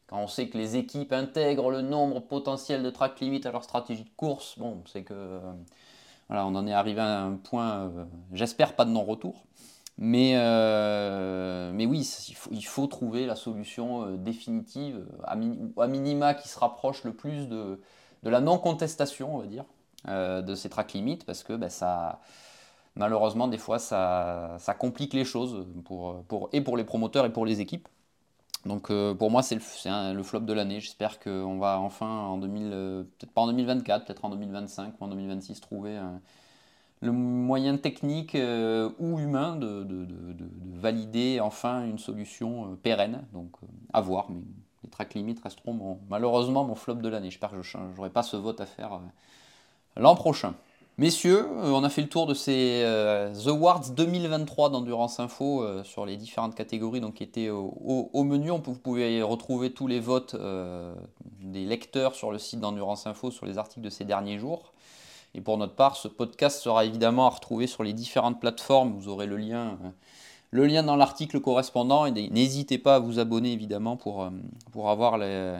quand on sait que les équipes intègrent le nombre potentiel de track limit à leur stratégie de course, bon, c'est que euh, voilà, on en est arrivé à un point, euh, j'espère pas de non-retour. Mais, euh, oui, il faut, trouver la solution définitive, à, minima qui se rapproche le plus de, la non-contestation, on va dire, de ces track limits, parce que ben, malheureusement, des fois, ça, complique les choses et pour les promoteurs et pour les équipes. Donc euh, pour moi, c'est le, flop de l'année. J'espère qu'on va enfin, en 2000, euh, peut-être pas en 2024, peut-être en 2025 ou en 2026, trouver le moyen technique euh, ou humain de, valider enfin une solution pérenne. Donc à voir, mais les track limites resteront malheureusement mon flop de l'année. J'espère que je n'aurai pas ce vote à faire l'an prochain. Messieurs, euh, on a fait le tour de ces euh, Awards 2023 d'Endurance Info euh, sur les différentes catégories donc, qui étaient au, menu. vous pouvez retrouver tous les votes des lecteurs sur le site d'Endurance Info sur les articles de ces derniers jours. Et pour notre part, ce podcast sera évidemment à retrouver sur les différentes plateformes. Vous aurez le lien, le lien dans l'article correspondant. Et n'hésitez pas à vous abonner évidemment pour, pour avoir les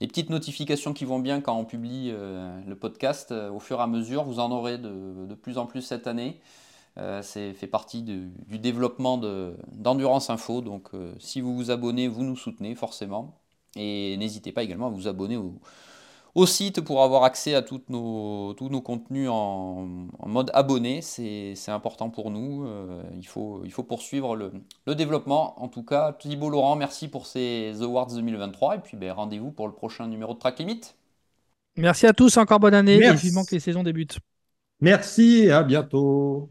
les petites notifications qui vont bien quand on publie euh, le podcast, euh, au fur et à mesure, vous en aurez de, plus en plus cette année. Euh, c'est fait partie du développement d'Endurance Info. Donc si vous vous abonnez, vous nous soutenez forcément. Et n'hésitez pas également à vous abonner au, au site pour avoir accès à toutes nos, tous nos contenus en, mode abonné. C'est important pour nous. Euh, il, faut, il faut poursuivre le, développement. En tout cas, Thibault Laurent, merci pour ces Awards 2023. Et puis ben, rendez-vous pour le prochain numéro de Track Limit. Merci à tous, encore bonne année et vivement que les saisons débutent. Merci et à bientôt.